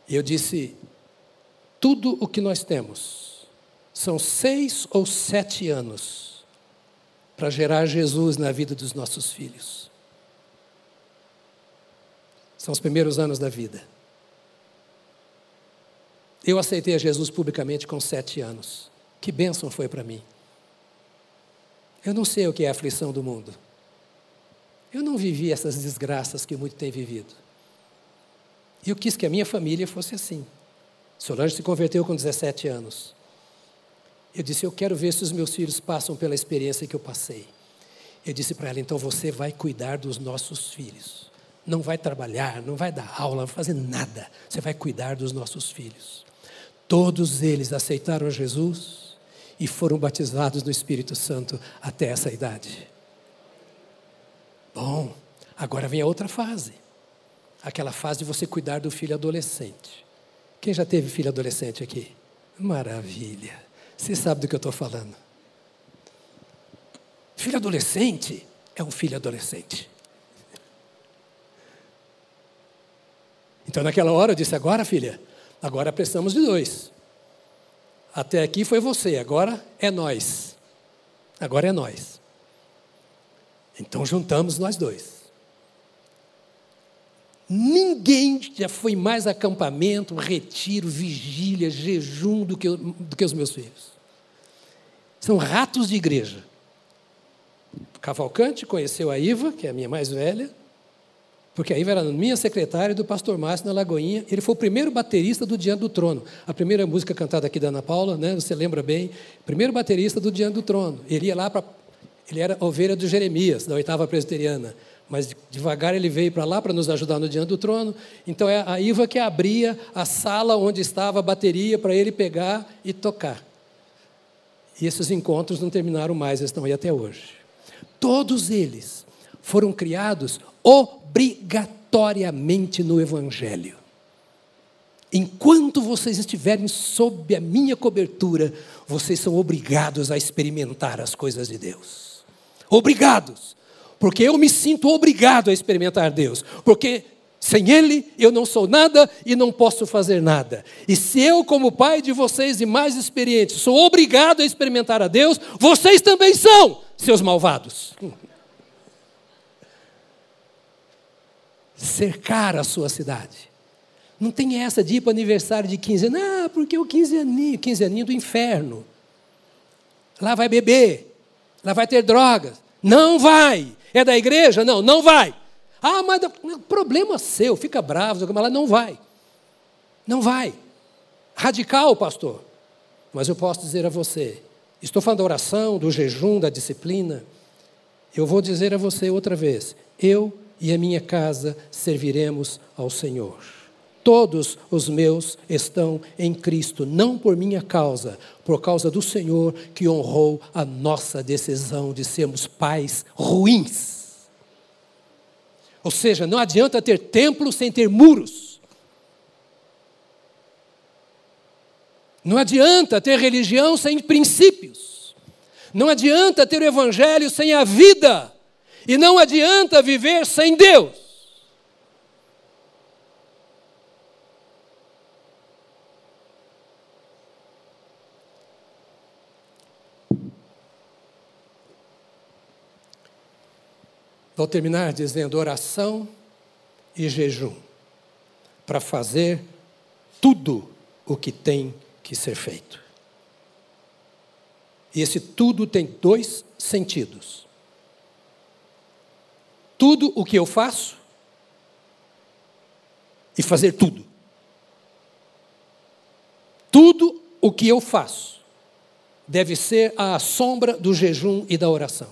E eu disse: tudo o que nós temos são seis ou sete anos para gerar Jesus na vida dos nossos filhos. São os primeiros anos da vida. Eu aceitei a Jesus publicamente com sete anos. Que bênção foi para mim. Eu não sei o que é a aflição do mundo. Eu não vivi essas desgraças que muito têm vivido. E eu quis que a minha família fosse assim. Solange se converteu com 17 anos. Eu disse: Eu quero ver se os meus filhos passam pela experiência que eu passei. Eu disse para ela: Então você vai cuidar dos nossos filhos. Não vai trabalhar, não vai dar aula, não vai fazer nada. Você vai cuidar dos nossos filhos. Todos eles aceitaram Jesus e foram batizados no Espírito Santo até essa idade. Bom, agora vem a outra fase. Aquela fase de você cuidar do filho adolescente. Quem já teve filho adolescente aqui? Maravilha. Você sabe do que eu estou falando. Filho adolescente é um filho adolescente. Então, naquela hora, eu disse: agora, filha, agora precisamos de dois. Até aqui foi você, agora é nós. Agora é nós. Então, juntamos nós dois. Ninguém já foi mais acampamento, retiro, vigília, jejum do que, do que os meus filhos. São ratos de igreja. Cavalcante conheceu a Iva, que é a minha mais velha, porque a Iva era minha secretária do pastor Márcio na Lagoinha. Ele foi o primeiro baterista do Diante do Trono. A primeira música cantada aqui da Ana Paula, né, você lembra bem? Primeiro baterista do Diante do Trono. Ele ia lá para. Ele era ovelha do Jeremias, da oitava presbiteriana mas devagar ele veio para lá para nos ajudar no diante do trono. Então é a Iva que abria a sala onde estava a bateria para ele pegar e tocar. E esses encontros não terminaram mais, estão aí até hoje. Todos eles foram criados obrigatoriamente no Evangelho. Enquanto vocês estiverem sob a minha cobertura, vocês são obrigados a experimentar as coisas de Deus. Obrigados. Porque eu me sinto obrigado a experimentar Deus. Porque sem Ele eu não sou nada e não posso fazer nada. E se eu, como pai de vocês e mais experiente, sou obrigado a experimentar a Deus, vocês também são, seus malvados. Cercar a sua cidade. Não tem essa de ir para o aniversário de 15 anos. Ah, porque o 15 aninho, 15 aninho do inferno. Lá vai beber, lá vai ter drogas. Não vai. É da igreja? Não, não vai. Ah, mas problema seu, fica bravo, mas lá não vai. Não vai. Radical, pastor. Mas eu posso dizer a você, estou falando da oração, do jejum, da disciplina. Eu vou dizer a você outra vez, eu e a minha casa serviremos ao Senhor. Todos os meus estão em Cristo, não por minha causa, por causa do Senhor que honrou a nossa decisão de sermos pais ruins. Ou seja, não adianta ter templo sem ter muros. Não adianta ter religião sem princípios. Não adianta ter o evangelho sem a vida. E não adianta viver sem Deus. Vou terminar dizendo oração e jejum para fazer tudo o que tem que ser feito. E esse tudo tem dois sentidos. Tudo o que eu faço e fazer tudo. Tudo o que eu faço deve ser à sombra do jejum e da oração.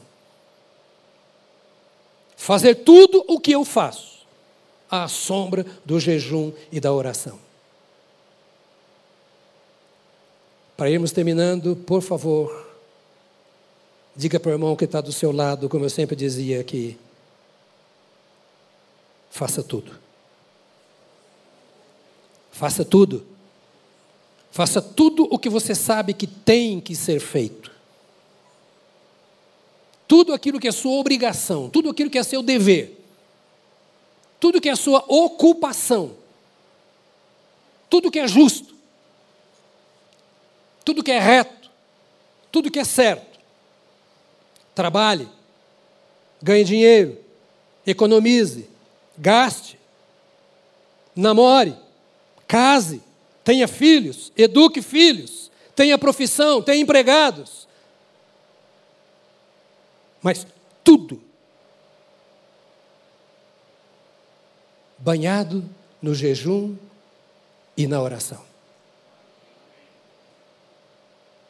Fazer tudo o que eu faço, à sombra do jejum e da oração. Para irmos terminando, por favor, diga para o irmão que está do seu lado, como eu sempre dizia aqui, faça tudo. Faça tudo. Faça tudo o que você sabe que tem que ser feito tudo aquilo que é sua obrigação, tudo aquilo que é seu dever, tudo que é sua ocupação, tudo que é justo, tudo que é reto, tudo que é certo. Trabalhe, ganhe dinheiro, economize, gaste, namore, case, tenha filhos, eduque filhos, tenha profissão, tenha empregados mas tudo banhado no jejum e na oração.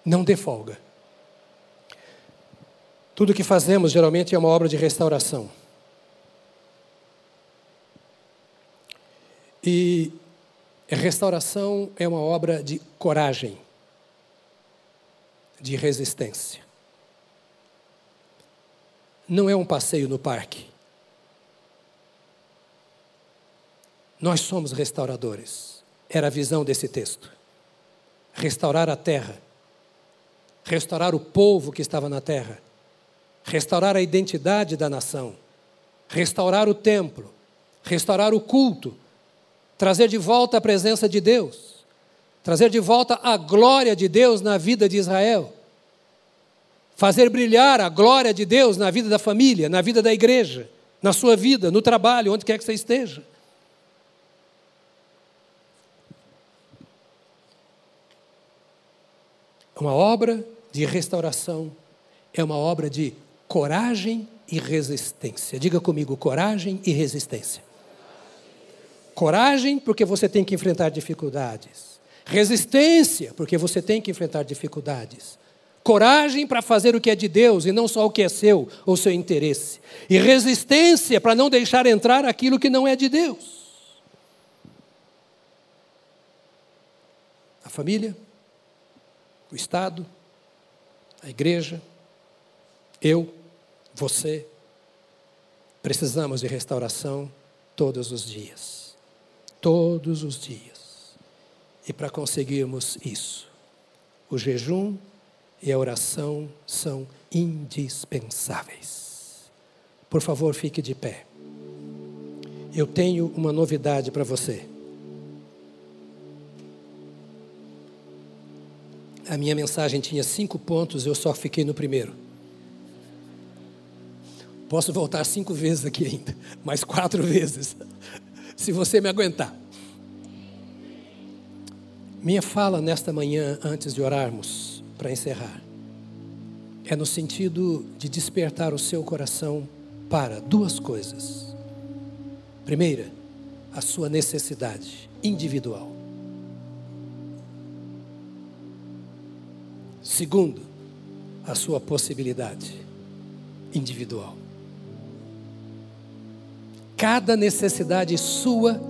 Não dê folga. Tudo que fazemos geralmente é uma obra de restauração. E restauração é uma obra de coragem, de resistência não é um passeio no parque. Nós somos restauradores. Era a visão desse texto. Restaurar a terra, restaurar o povo que estava na terra, restaurar a identidade da nação, restaurar o templo, restaurar o culto, trazer de volta a presença de Deus, trazer de volta a glória de Deus na vida de Israel, fazer brilhar a glória de Deus na vida da família, na vida da igreja, na sua vida, no trabalho, onde quer que você esteja. Uma obra de restauração é uma obra de coragem e resistência. Diga comigo, coragem e resistência. Coragem, porque você tem que enfrentar dificuldades. Resistência, porque você tem que enfrentar dificuldades. Coragem para fazer o que é de Deus e não só o que é seu ou seu interesse. E resistência para não deixar entrar aquilo que não é de Deus. A família, o Estado, a igreja, eu, você, precisamos de restauração todos os dias. Todos os dias. E para conseguirmos isso, o jejum e a oração são indispensáveis. Por favor, fique de pé. Eu tenho uma novidade para você. A minha mensagem tinha cinco pontos, eu só fiquei no primeiro. Posso voltar cinco vezes aqui ainda, mais quatro vezes, se você me aguentar. Minha fala nesta manhã, antes de orarmos, para encerrar, é no sentido de despertar o seu coração para duas coisas. Primeira, a sua necessidade individual. Segundo, a sua possibilidade individual. Cada necessidade sua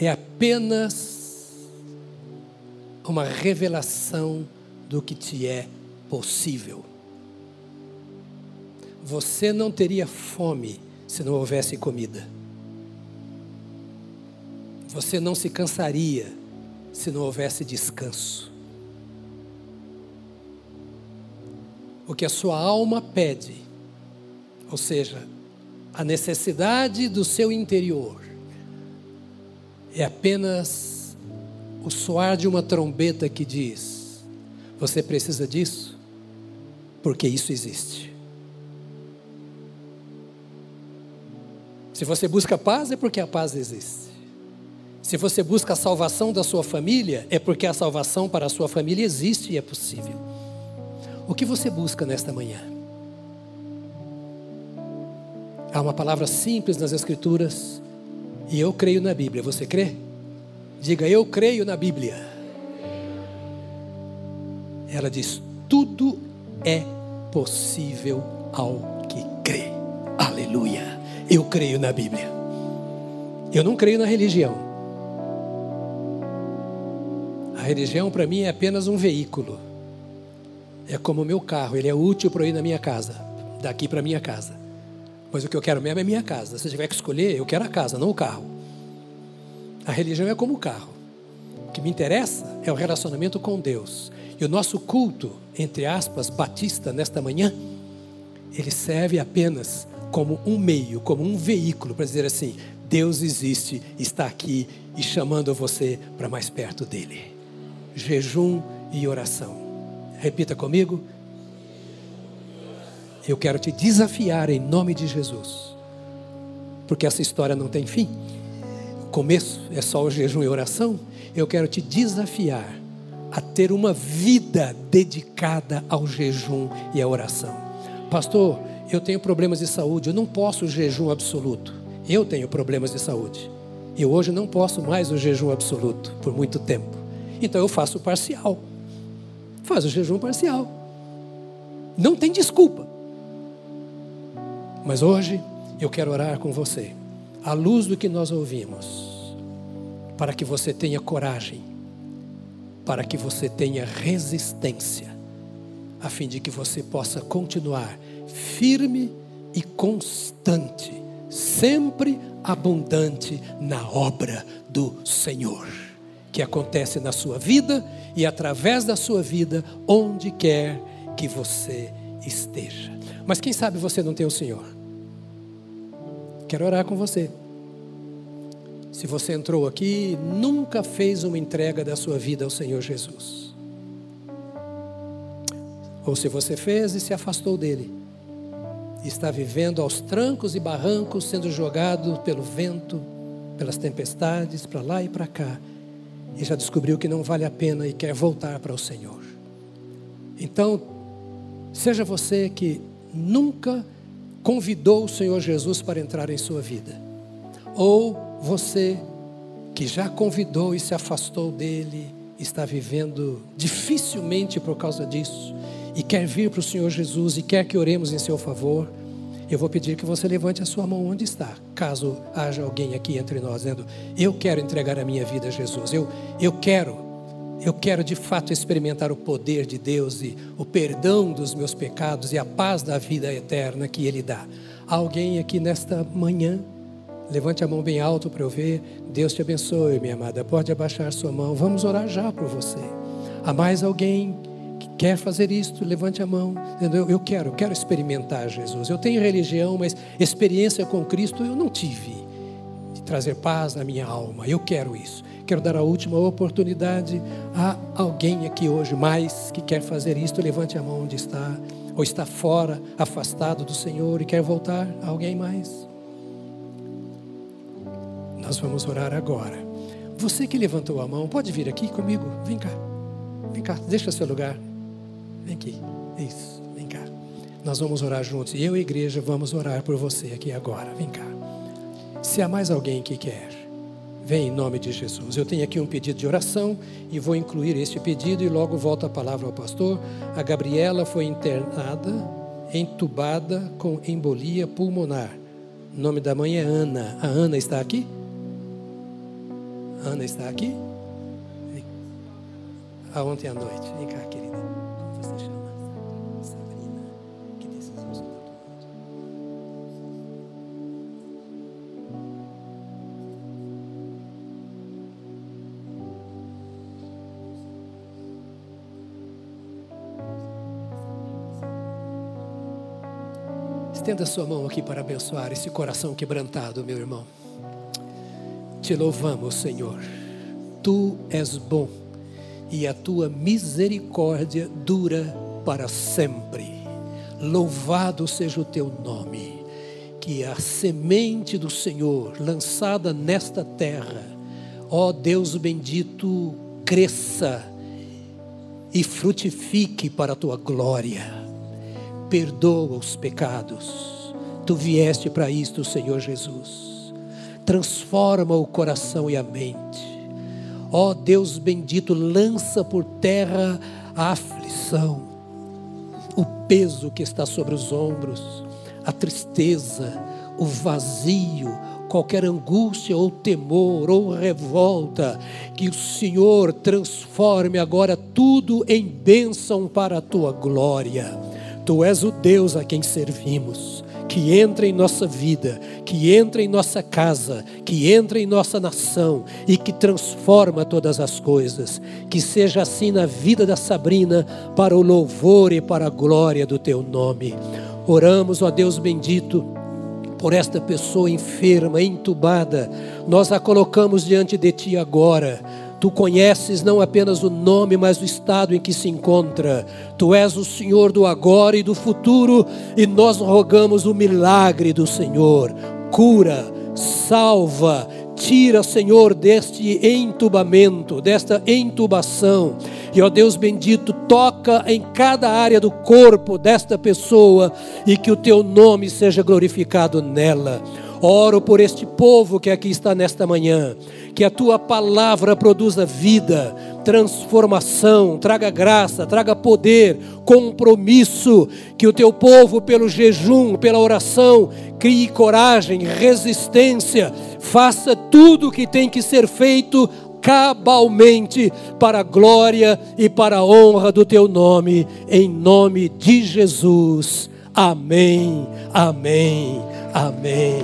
é apenas uma revelação do que te é possível. Você não teria fome se não houvesse comida. Você não se cansaria se não houvesse descanso. O que a sua alma pede, ou seja, a necessidade do seu interior é apenas o soar de uma trombeta que diz: você precisa disso, porque isso existe. Se você busca paz, é porque a paz existe. Se você busca a salvação da sua família, é porque a salvação para a sua família existe e é possível. O que você busca nesta manhã? Há uma palavra simples nas Escrituras e eu creio na Bíblia. Você crê? Diga, eu creio na Bíblia. Ela diz: tudo é possível ao que crê. Aleluia. Eu creio na Bíblia. Eu não creio na religião. A religião para mim é apenas um veículo. É como o meu carro, ele é útil para ir na minha casa, daqui para minha casa. Mas o que eu quero mesmo é minha casa. Se tiver que escolher, eu quero a casa, não o carro. A religião é como o carro. O que me interessa é o relacionamento com Deus. E o nosso culto, entre aspas, batista nesta manhã, ele serve apenas como um meio, como um veículo para dizer assim: Deus existe, está aqui e chamando você para mais perto dele. Jejum e oração. Repita comigo: eu quero te desafiar em nome de Jesus, porque essa história não tem fim. O começo é só o jejum e oração. Eu quero te desafiar a ter uma vida dedicada ao jejum e à oração. Pastor, eu tenho problemas de saúde, eu não posso jejum absoluto. Eu tenho problemas de saúde. E hoje não posso mais o jejum absoluto por muito tempo. Então eu faço parcial. Faz o jejum parcial. Não tem desculpa. Mas hoje eu quero orar com você, à luz do que nós ouvimos, para que você tenha coragem, para que você tenha resistência, a fim de que você possa continuar firme e constante, sempre abundante na obra do Senhor, que acontece na sua vida e através da sua vida, onde quer que você esteja. Mas quem sabe você não tem o Senhor? Quero orar com você. Se você entrou aqui, nunca fez uma entrega da sua vida ao Senhor Jesus. Ou se você fez e se afastou dele, está vivendo aos trancos e barrancos, sendo jogado pelo vento, pelas tempestades, para lá e para cá, e já descobriu que não vale a pena e quer voltar para o Senhor. Então, seja você que nunca convidou o Senhor Jesus para entrar em sua vida, ou você que já convidou e se afastou dele, está vivendo dificilmente por causa disso e quer vir para o Senhor Jesus e quer que oremos em seu favor, eu vou pedir que você levante a sua mão onde está, caso haja alguém aqui entre nós dizendo: Eu quero entregar a minha vida a Jesus, eu, eu quero, eu quero de fato experimentar o poder de Deus e o perdão dos meus pecados e a paz da vida eterna que Ele dá. Alguém aqui nesta manhã? Levante a mão bem alto para eu ver. Deus te abençoe, minha amada. Pode abaixar sua mão. Vamos orar já por você. Há mais alguém que quer fazer isto? Levante a mão. Eu, eu quero, quero experimentar Jesus. Eu tenho religião, mas experiência com Cristo eu não tive. Trazer paz na minha alma. Eu quero isso. Quero dar a última oportunidade a alguém aqui hoje mais que quer fazer isto. Levante a mão onde está. Ou está fora, afastado do Senhor e quer voltar. Alguém mais? Nós vamos orar agora. Você que levantou a mão, pode vir aqui comigo? Vem cá. Vem cá, deixa seu lugar. Vem aqui. Isso, vem cá. Nós vamos orar juntos. E eu e a igreja vamos orar por você aqui agora. Vem cá. Se há mais alguém que quer, vem em nome de Jesus. Eu tenho aqui um pedido de oração e vou incluir este pedido e logo volto a palavra ao pastor. A Gabriela foi internada, entubada com embolia pulmonar. O nome da mãe é Ana. A Ana está aqui? Ana está aqui? Ah, ontem à noite. Vem cá, querida. Estenda sua mão aqui para abençoar esse coração quebrantado, meu irmão. Te louvamos, Senhor. Tu és bom e a tua misericórdia dura para sempre. Louvado seja o teu nome. Que a semente do Senhor lançada nesta terra, ó Deus bendito, cresça e frutifique para a tua glória. Perdoa os pecados. Tu vieste para isto, Senhor Jesus transforma o coração e a mente. Ó oh, Deus bendito, lança por terra a aflição, o peso que está sobre os ombros, a tristeza, o vazio, qualquer angústia ou temor ou revolta, que o Senhor transforme agora tudo em bênção para a tua glória. Tu és o Deus a quem servimos que entra em nossa vida, que entra em nossa casa, que entra em nossa nação e que transforma todas as coisas. Que seja assim na vida da Sabrina, para o louvor e para a glória do teu nome. Oramos, ó Deus bendito, por esta pessoa enferma, entubada. Nós a colocamos diante de ti agora Tu conheces não apenas o nome, mas o estado em que se encontra. Tu és o Senhor do agora e do futuro, e nós rogamos o milagre do Senhor. Cura, salva, tira, Senhor, deste entubamento, desta entubação. E ó Deus bendito, toca em cada área do corpo desta pessoa e que o teu nome seja glorificado nela. Oro por este povo que aqui está nesta manhã. Que a tua palavra produza vida, transformação, traga graça, traga poder, compromisso, que o teu povo, pelo jejum, pela oração, crie coragem, resistência, faça tudo o que tem que ser feito cabalmente para a glória e para a honra do teu nome, em nome de Jesus. Amém, amém, amém,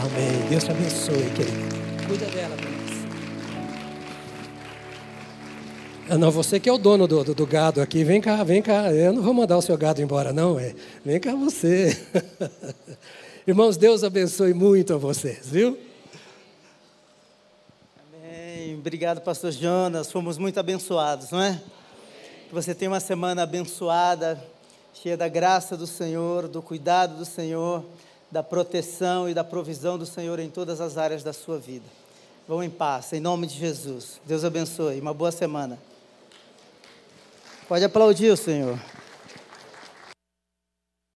amém. Deus te abençoe, querido. Cuida dela. Ah, não, você que é o dono do, do, do, gado aqui, vem cá, vem cá. Eu não vou mandar o seu gado embora, não. É. Vem cá você. Irmãos, Deus abençoe muito a vocês, viu? Obrigado, pastor Jonas. Fomos muito abençoados, não é? Que você tenha uma semana abençoada, cheia da graça do Senhor, do cuidado do Senhor, da proteção e da provisão do Senhor em todas as áreas da sua vida. Vão em paz, em nome de Jesus. Deus abençoe. Uma boa semana. Pode aplaudir o Senhor.